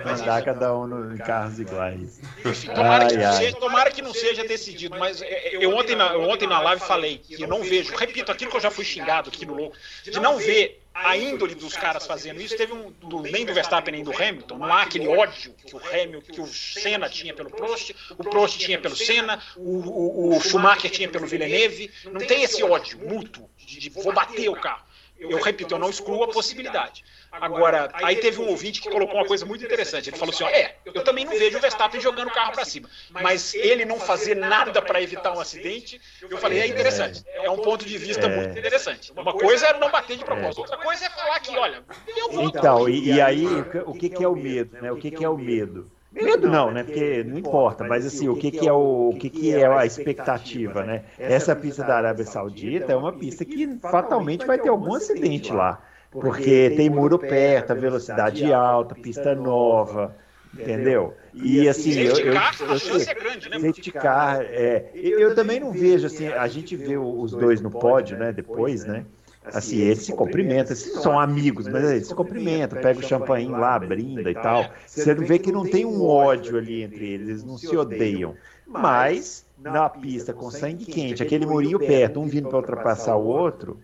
andar cada um no, em carros iguais. Enfim, tomara, ai, que ai. Seja, tomara, que não seja decidido, mas eu ontem na, eu ontem na live falei que eu não vejo, repito aquilo que eu já fui xingado aqui no louco, de não ver a índole dos caras fazendo isso. Teve um do, nem do Verstappen nem do Hamilton. Não há aquele ódio que o Hamilton, que o Senna tinha pelo Prost, o Prost tinha pelo Senna, o, o, o Schumacher tinha pelo Villeneuve. Não tem esse ódio mútuo de, de vou bater o carro. Eu repito, eu não excluo a possibilidade. Agora, aí teve um ouvinte que colocou uma coisa muito interessante. Ele falou assim: ó, é, eu também não vejo o Verstappen jogando o carro para cima, mas ele não fazer nada para evitar um acidente, eu falei, é interessante. É um ponto de vista muito interessante. Uma coisa é não bater de propósito, outra coisa é falar que, olha, eu vou. Então, e, e aí, o que, que é o medo? Né? O que, que é o medo? Medo não, né? Porque não importa, mas assim, o que, que é o, o que, que é a expectativa, né? Essa pista da Arábia Saudita é uma pista que fatalmente vai ter algum acidente lá porque tem muro perto, velocidade alta, pista nova, entendeu? E assim, eu, eu, eu, sei, safety car, é, eu também não vejo assim, a gente vê os dois no pódio, né, depois, né? Assim, eles se cumprimentam, são amigos, mas eles se cumprimentam, pega o champanhe lá, brinda e tal. Você não vê que não tem um ódio ali entre eles, eles não se odeiam. Mas na pista com sangue quente, aquele murinho perto, um vindo para ultrapassar o outro,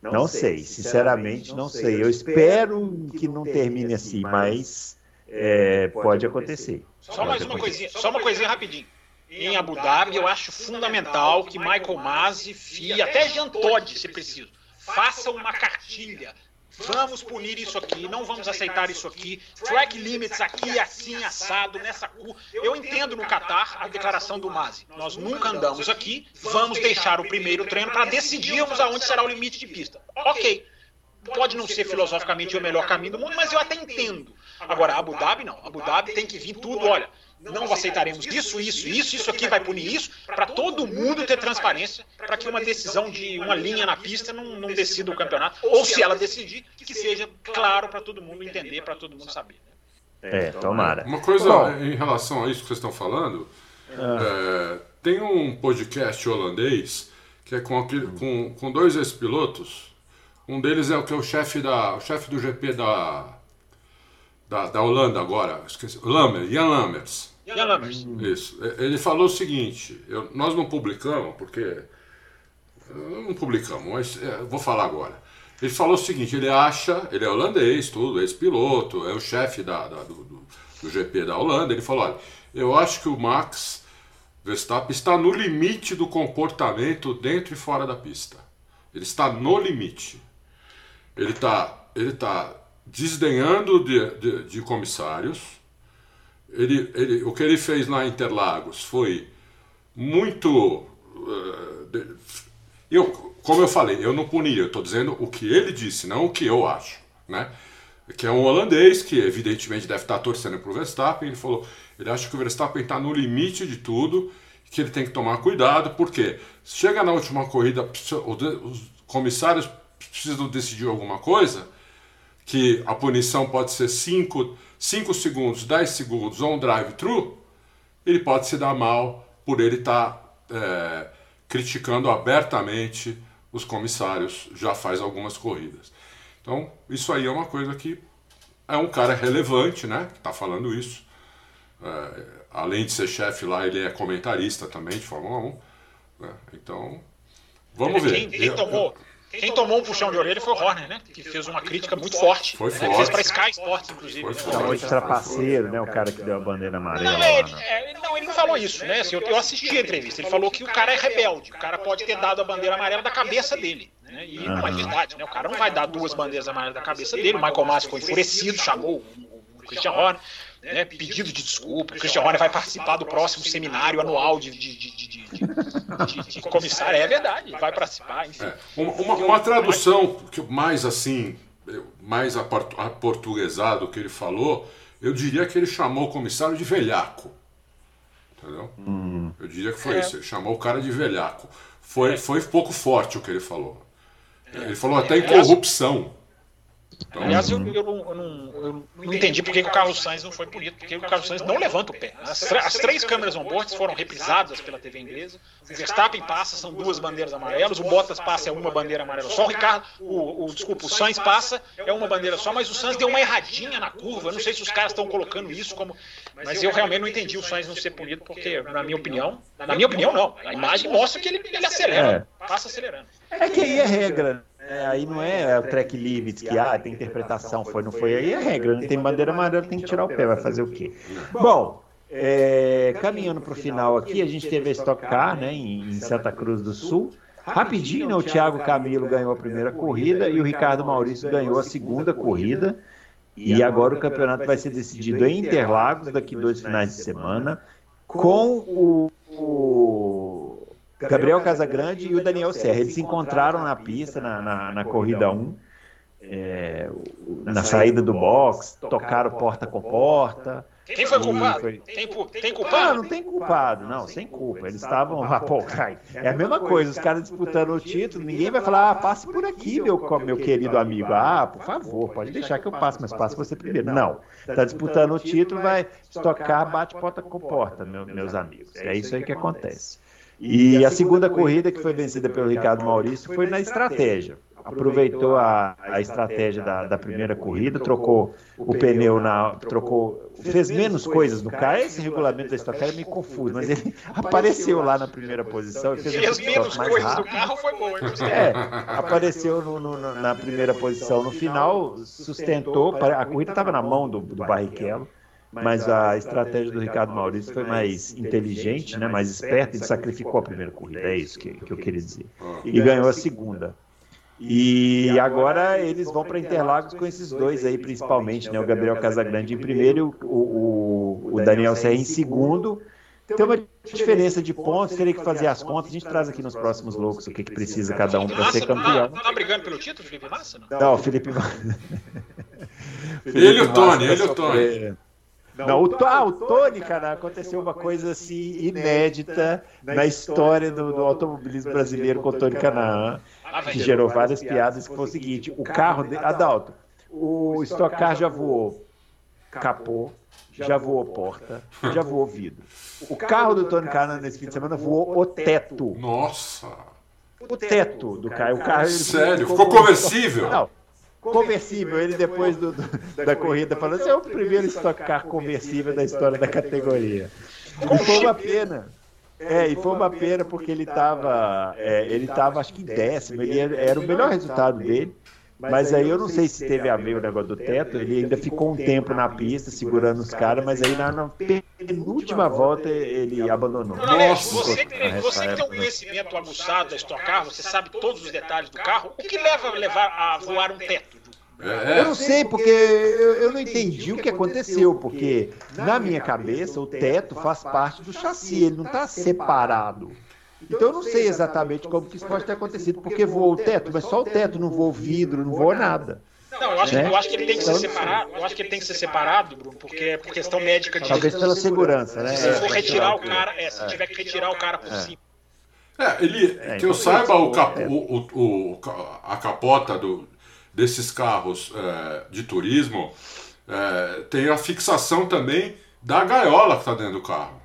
não, não sei, sinceramente não sei. Eu espero que não termine assim, mas é, pode acontecer. Só mais uma coisinha, só uma coisinha rapidinho. Em Abu Dhabi, eu acho fundamental que Michael Masi, FIA, até Jean Todt, se preciso, faça uma cartilha Vamos punir isso aqui, não vamos aceitar isso aqui. Track limits aqui, assim, assado, nessa curva. Eu entendo no Qatar a declaração do Mazi. Nós nunca andamos aqui, vamos deixar o primeiro treino para decidirmos aonde será o limite de pista. Ok. Pode não ser filosoficamente o melhor caminho do mundo, mas eu até entendo. Agora, Abu Dhabi não. Abu Dhabi tem que vir tudo, olha não aceitaremos isso, isso, isso, isso aqui vai punir isso, para todo mundo ter transparência, para que uma decisão de uma linha na pista não, não decida o campeonato, ou se ela decidir, que seja claro para todo mundo entender, para todo mundo saber. É, tomara. Uma coisa Bom, em relação a isso que vocês estão falando, ah. é, tem um podcast holandês que é com, aquele, com, com dois ex-pilotos. Um deles é o que é o chefe da, o chefe do GP da da, da Holanda agora, esqueci, Lammer, Jan Lammers. Jan Lammers. Isso. Ele falou o seguinte, eu, nós não publicamos, porque. Não publicamos, mas é, vou falar agora. Ele falou o seguinte, ele acha, ele é holandês, tudo, ex-piloto, é o chefe da, da do, do, do, GP da Holanda, ele falou, olha, eu acho que o Max Verstappen está no limite do comportamento dentro e fora da pista. Ele está no limite. Ele está ele tá desdenhando de, de, de comissários. Ele, ele, o que ele fez lá em Interlagos foi muito. De, eu, como eu falei, eu não puni, eu estou dizendo o que ele disse, não o que eu acho. Né? Que é um holandês que, evidentemente, deve estar torcendo para o Verstappen. Ele falou: ele acha que o Verstappen está no limite de tudo, que ele tem que tomar cuidado, porque chega na última corrida, os comissários precisam decidir alguma coisa que a punição pode ser 5 segundos, 10 segundos ou um drive-thru, ele pode se dar mal por ele estar tá, é, criticando abertamente os comissários já faz algumas corridas. Então, isso aí é uma coisa que é um cara relevante, né? Que está falando isso. É, além de ser chefe lá, ele é comentarista também de Fórmula 1. Né? Então, vamos ver. Quem, quem tomou, quem tomou um puxão de orelha foi o Horner, né? Que fez uma crítica muito forte. Foi né? forte. Fez para Sky Sports, inclusive. Foi forte. Chamou de trapaceiro, né? O cara que deu a bandeira amarela. Não, ele, é, não, ele não falou isso, né? Assim, eu, eu, assisti a entrevista. Ele falou que o cara é rebelde. O cara pode ter dado a bandeira amarela da cabeça dele. Né? E não é verdade, né? O cara não vai dar duas bandeiras amarelas da cabeça dele. O Michael Masi foi enfurecido, chamou o Christian Horner. Né, pedido de desculpa. O Christian Horner vai participar do próximo seminário anual de, de, de, *laughs* de, de comissário. É verdade, vai participar. Enfim. É, uma, uma, tradução que mais assim, mais aportuguesado que ele falou, eu diria que ele chamou o comissário de velhaco. Entendeu? Hum. Eu diria que foi é. isso. Ele chamou o cara de velhaco. Foi, foi pouco forte o que ele falou. Ele falou até em corrupção. Então, Aliás, eu, eu, não, eu, não, eu, não, entendi por que o Carlos Sainz não foi punido, porque o Carlos Sainz não levanta o pé. As, as três câmeras on-board foram reprisadas pela TV inglesa. O Verstappen passa, são duas bandeiras amarelas. O Bottas passa, é uma bandeira amarela só. O Ricardo, o, o, desculpa, o Sainz passa, é uma bandeira só. Mas o Sainz deu uma erradinha na curva. Eu não sei se os caras estão colocando isso como. Mas eu realmente não entendi o Sainz não ser punido, porque, na minha opinião, na minha opinião, não. A imagem mostra que ele, ele acelera, é. passa acelerando. É que aí é regra. É, aí não é o track limits que ah, tem interpretação, foi, não foi. Aí é regra, não tem bandeira amarela, tem que tirar o pé, vai fazer o quê? Bom, é, caminhando para o final aqui, a gente teve a Stock Car né, em, Santa Cruz do Sul. Rapidinho, né, o Thiago Camilo ganhou a primeira corrida e o Ricardo Maurício ganhou a segunda corrida. E agora o campeonato vai ser decidido em Interlagos daqui dois finais de semana, com o, o Gabriel Casagrande e o Daniel Serra. Eles se encontraram na pista, na, na, na corrida 1, é, na saída do box, tocaram porta com porta. Quem foi culpado? Foi... Tem, tem culpado? Ah, não tem culpado, não, sem culpa. Eles estavam. Ah, pô, Kai, é a mesma coisa, os caras disputando o título, ninguém vai falar, ah, passe por aqui, meu, meu querido amigo. Ah, por favor, pode deixar que eu passe, mas passe você primeiro. Não, está disputando o título, vai estocar, bate porta com porta, meus amigos. É isso aí que acontece. E a segunda corrida que foi vencida pelo Ricardo Maurício foi na estratégia aproveitou a, a estratégia da, da primeira corrida, trocou o pneu na. trocou. fez menos coisas no carro. Esse regulamento da é meio confuso, mas ele *laughs* apareceu lá na primeira posição e fez, fez menos mais coisas rápido. carro foi bom, É, apareceu no, no, na primeira posição no final, sustentou. A corrida estava na mão do, do Barrichello mas a estratégia do Ricardo Maurício foi mais inteligente, né, mais esperta e sacrificou a primeira corrida, é isso que, que eu queria dizer. E ganhou a segunda. E agora eles vão para Interlagos com esses dois aí, principalmente, né? O Gabriel Casagrande em primeiro e o, o, o Daniel Serra em segundo. Tem uma diferença de pontos, teria que fazer as contas. A gente traz aqui nos próximos loucos o que, que precisa cada um para ser campeão. Não tá brigando pelo título, Felipe Massa? Não, não Felipe Massa. ele e o Tony, ele e o Tony. Não, o, ah, o Tony, cara, aconteceu uma coisa assim inédita na história do, do automobilismo brasileiro com o Tony Canaan que gerou várias piadas, que foi o seguinte, o carro, de, Adalto, o Stock Car já voou capô, já voou porta, já voou vidro. O carro do Tony Cannon nesse fim de semana voou o teto. Nossa! O teto do carro. O carro Sério? Ficou conversível? Não, conversível. Ele depois do, do, da corrida falou assim, é o primeiro Stock Car conversível da história da categoria. E foi uma pena. É, e foi uma pena porque ele estava, é, ele estava acho que em décimo, ele era, era o melhor resultado dele. Mas aí eu não sei se teve a ver o negócio do teto, ele ainda ficou um tempo na pista segurando os caras, mas aí na, na penúltima volta ele abandonou. Nossa, você, que, você que tem um conhecimento aguçado da Stock Car, você sabe todos os detalhes do carro, o que leva a levar a voar um teto? É. Eu não sei, porque eu, eu, não entendi o que aconteceu, porque na minha cabeça o teto faz parte do chassi, ele não está separado. Então eu não sei exatamente como que isso pode ter acontecido, porque voou o teto, mas só o teto, não voou vidro, não voou nada. Não, eu acho, né? eu acho que ele tem que ser então, separado. Eu acho que ele tem que ser separado, Bruno, porque é por questão médica de. Talvez pela segurança, né? Se for retirar o cara, é, se tiver que retirar o cara por cima. É, ele, é, que eu saiba, o, cap, o, o, a capota do, desses carros é, de turismo é, tem a fixação também da gaiola que está dentro do carro.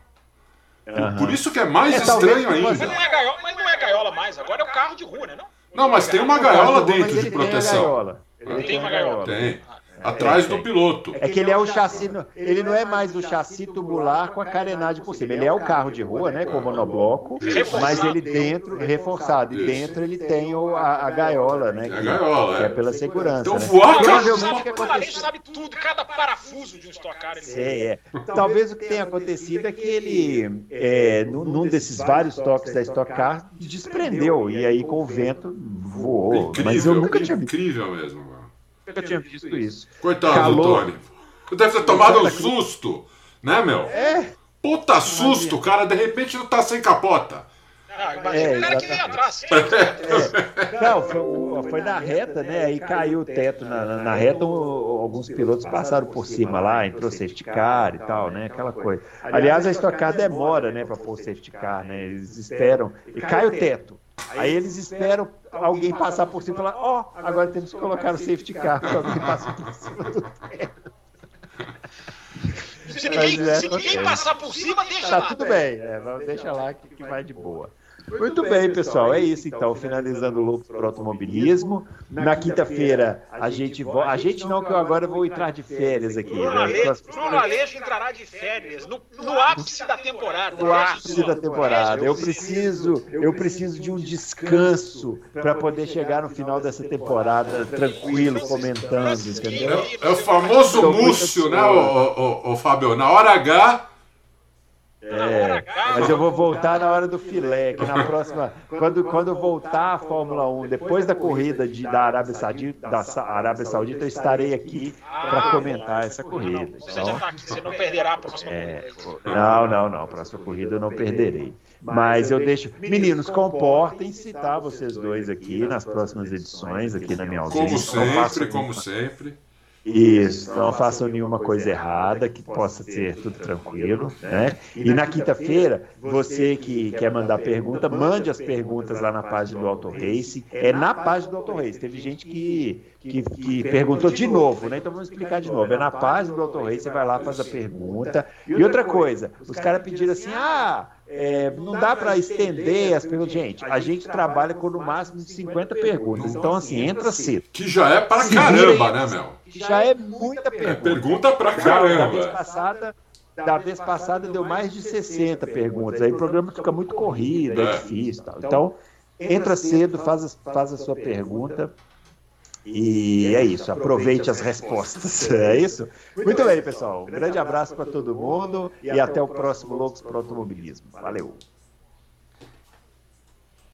Uhum. Por isso que é mais é, estranho ainda. Mas não, é gaiola, mas não é gaiola mais, agora é o carro de rua, né? Não, não mas tem uma gaiola dentro de proteção. Ele tem uma gaiola. Tem. Atrás do piloto. É que ele é o chassi, ele não é mais o chassi tubular com a carenagem por cima. Ele é o carro de rua, né, com monobloco, mas ele dentro, reforçado, e dentro ele tem o, a, a gaiola, né, que, a gaiola, que é. é pela segurança. Então né? voar, Provavelmente o que aconteceu... sabe tudo, cada parafuso de um Stock Car. Ele é, é. Talvez o que tenha acontecido é que ele, é, num, num desses vários toques da Stock Car, desprendeu, e aí com o vento voou. Incrível, mas eu nunca tinha visto. Incrível mesmo nunca tinha visto isso. Coitado Calor. do Tony. Deve ter tomado um susto, né, meu? É. Puta susto, cara, de repente não tá sem capota. Ah, imagina é, o cara que vem atrás. É. Não, foi, foi, na reta, né? Aí caiu o teto na, na, na reta, alguns pilotos passaram por cima lá, entrou safety car e tal, né? Aquela coisa. Aliás, a Stock Car demora, né, para pôr safety car, né? Eles esperam. E cai o teto. Aí eles esperam alguém passar por cima e falar: Ó, oh, agora temos que colocar o safety car para alguém passar por cima do teto. *laughs* Se ninguém, se ninguém passar por cima, deixa tá lá. Tá tudo bem, é, deixa lá que, que vai de boa. Muito bem, pessoal. É isso então. Finalizando o Loucos para Automobilismo. Na quinta-feira a gente volta. A gente não, que eu agora vou entrar de férias aqui. Bruno né? Aleixo entrará de férias no, no ápice da temporada. No ápice da temporada. Eu preciso, eu preciso de um descanso para poder chegar no final dessa temporada tranquilo, comentando, entendeu? É, é o famoso Múcio, né, o, o, o, Fábio? Na hora H é, mas eu vou voltar na hora do filé, que na próxima, quando, quando voltar a Fórmula 1, depois da corrida de, da Arábia Saudita, da Arábia Saudita, eu estarei aqui para comentar essa corrida. Então, você não perderá a próxima é, Não, não, não, a próxima corrida eu não perderei. Mas eu deixo. Meninos, comportem-se, tá? Vocês dois aqui nas próximas edições, aqui na minha audiência. Como sempre, como sempre. Isso, não façam nenhuma coisa errada, que possa ser tudo tranquilo. Né? E na quinta-feira, você que quer mandar pergunta, mande as perguntas lá na página do Auto Race. É na página do Auto Race. Teve gente que, que, que perguntou de novo, né? Então vamos explicar de novo. É na página do Auto Race, você vai lá, faz a pergunta. E outra coisa, os caras pediram assim: ah, é, não dá para estender as perguntas. Gente, a gente trabalha com no máximo de 50 perguntas. Então, assim, entra cedo. Que já é para caramba, né, Mel? Já é muita pergunta. É pergunta para caramba. Da vez passada, da vez passada deu mais de 60 perguntas. Aí o programa fica muito corrido, é, é difícil. Tal. Então, entra cedo, faz, faz a sua pergunta. E é isso, aproveite as respostas. *laughs* É isso? Muito bem, pessoal. Um grande abraço para todo mundo e até o próximo Loucos para o Automobilismo. Valeu!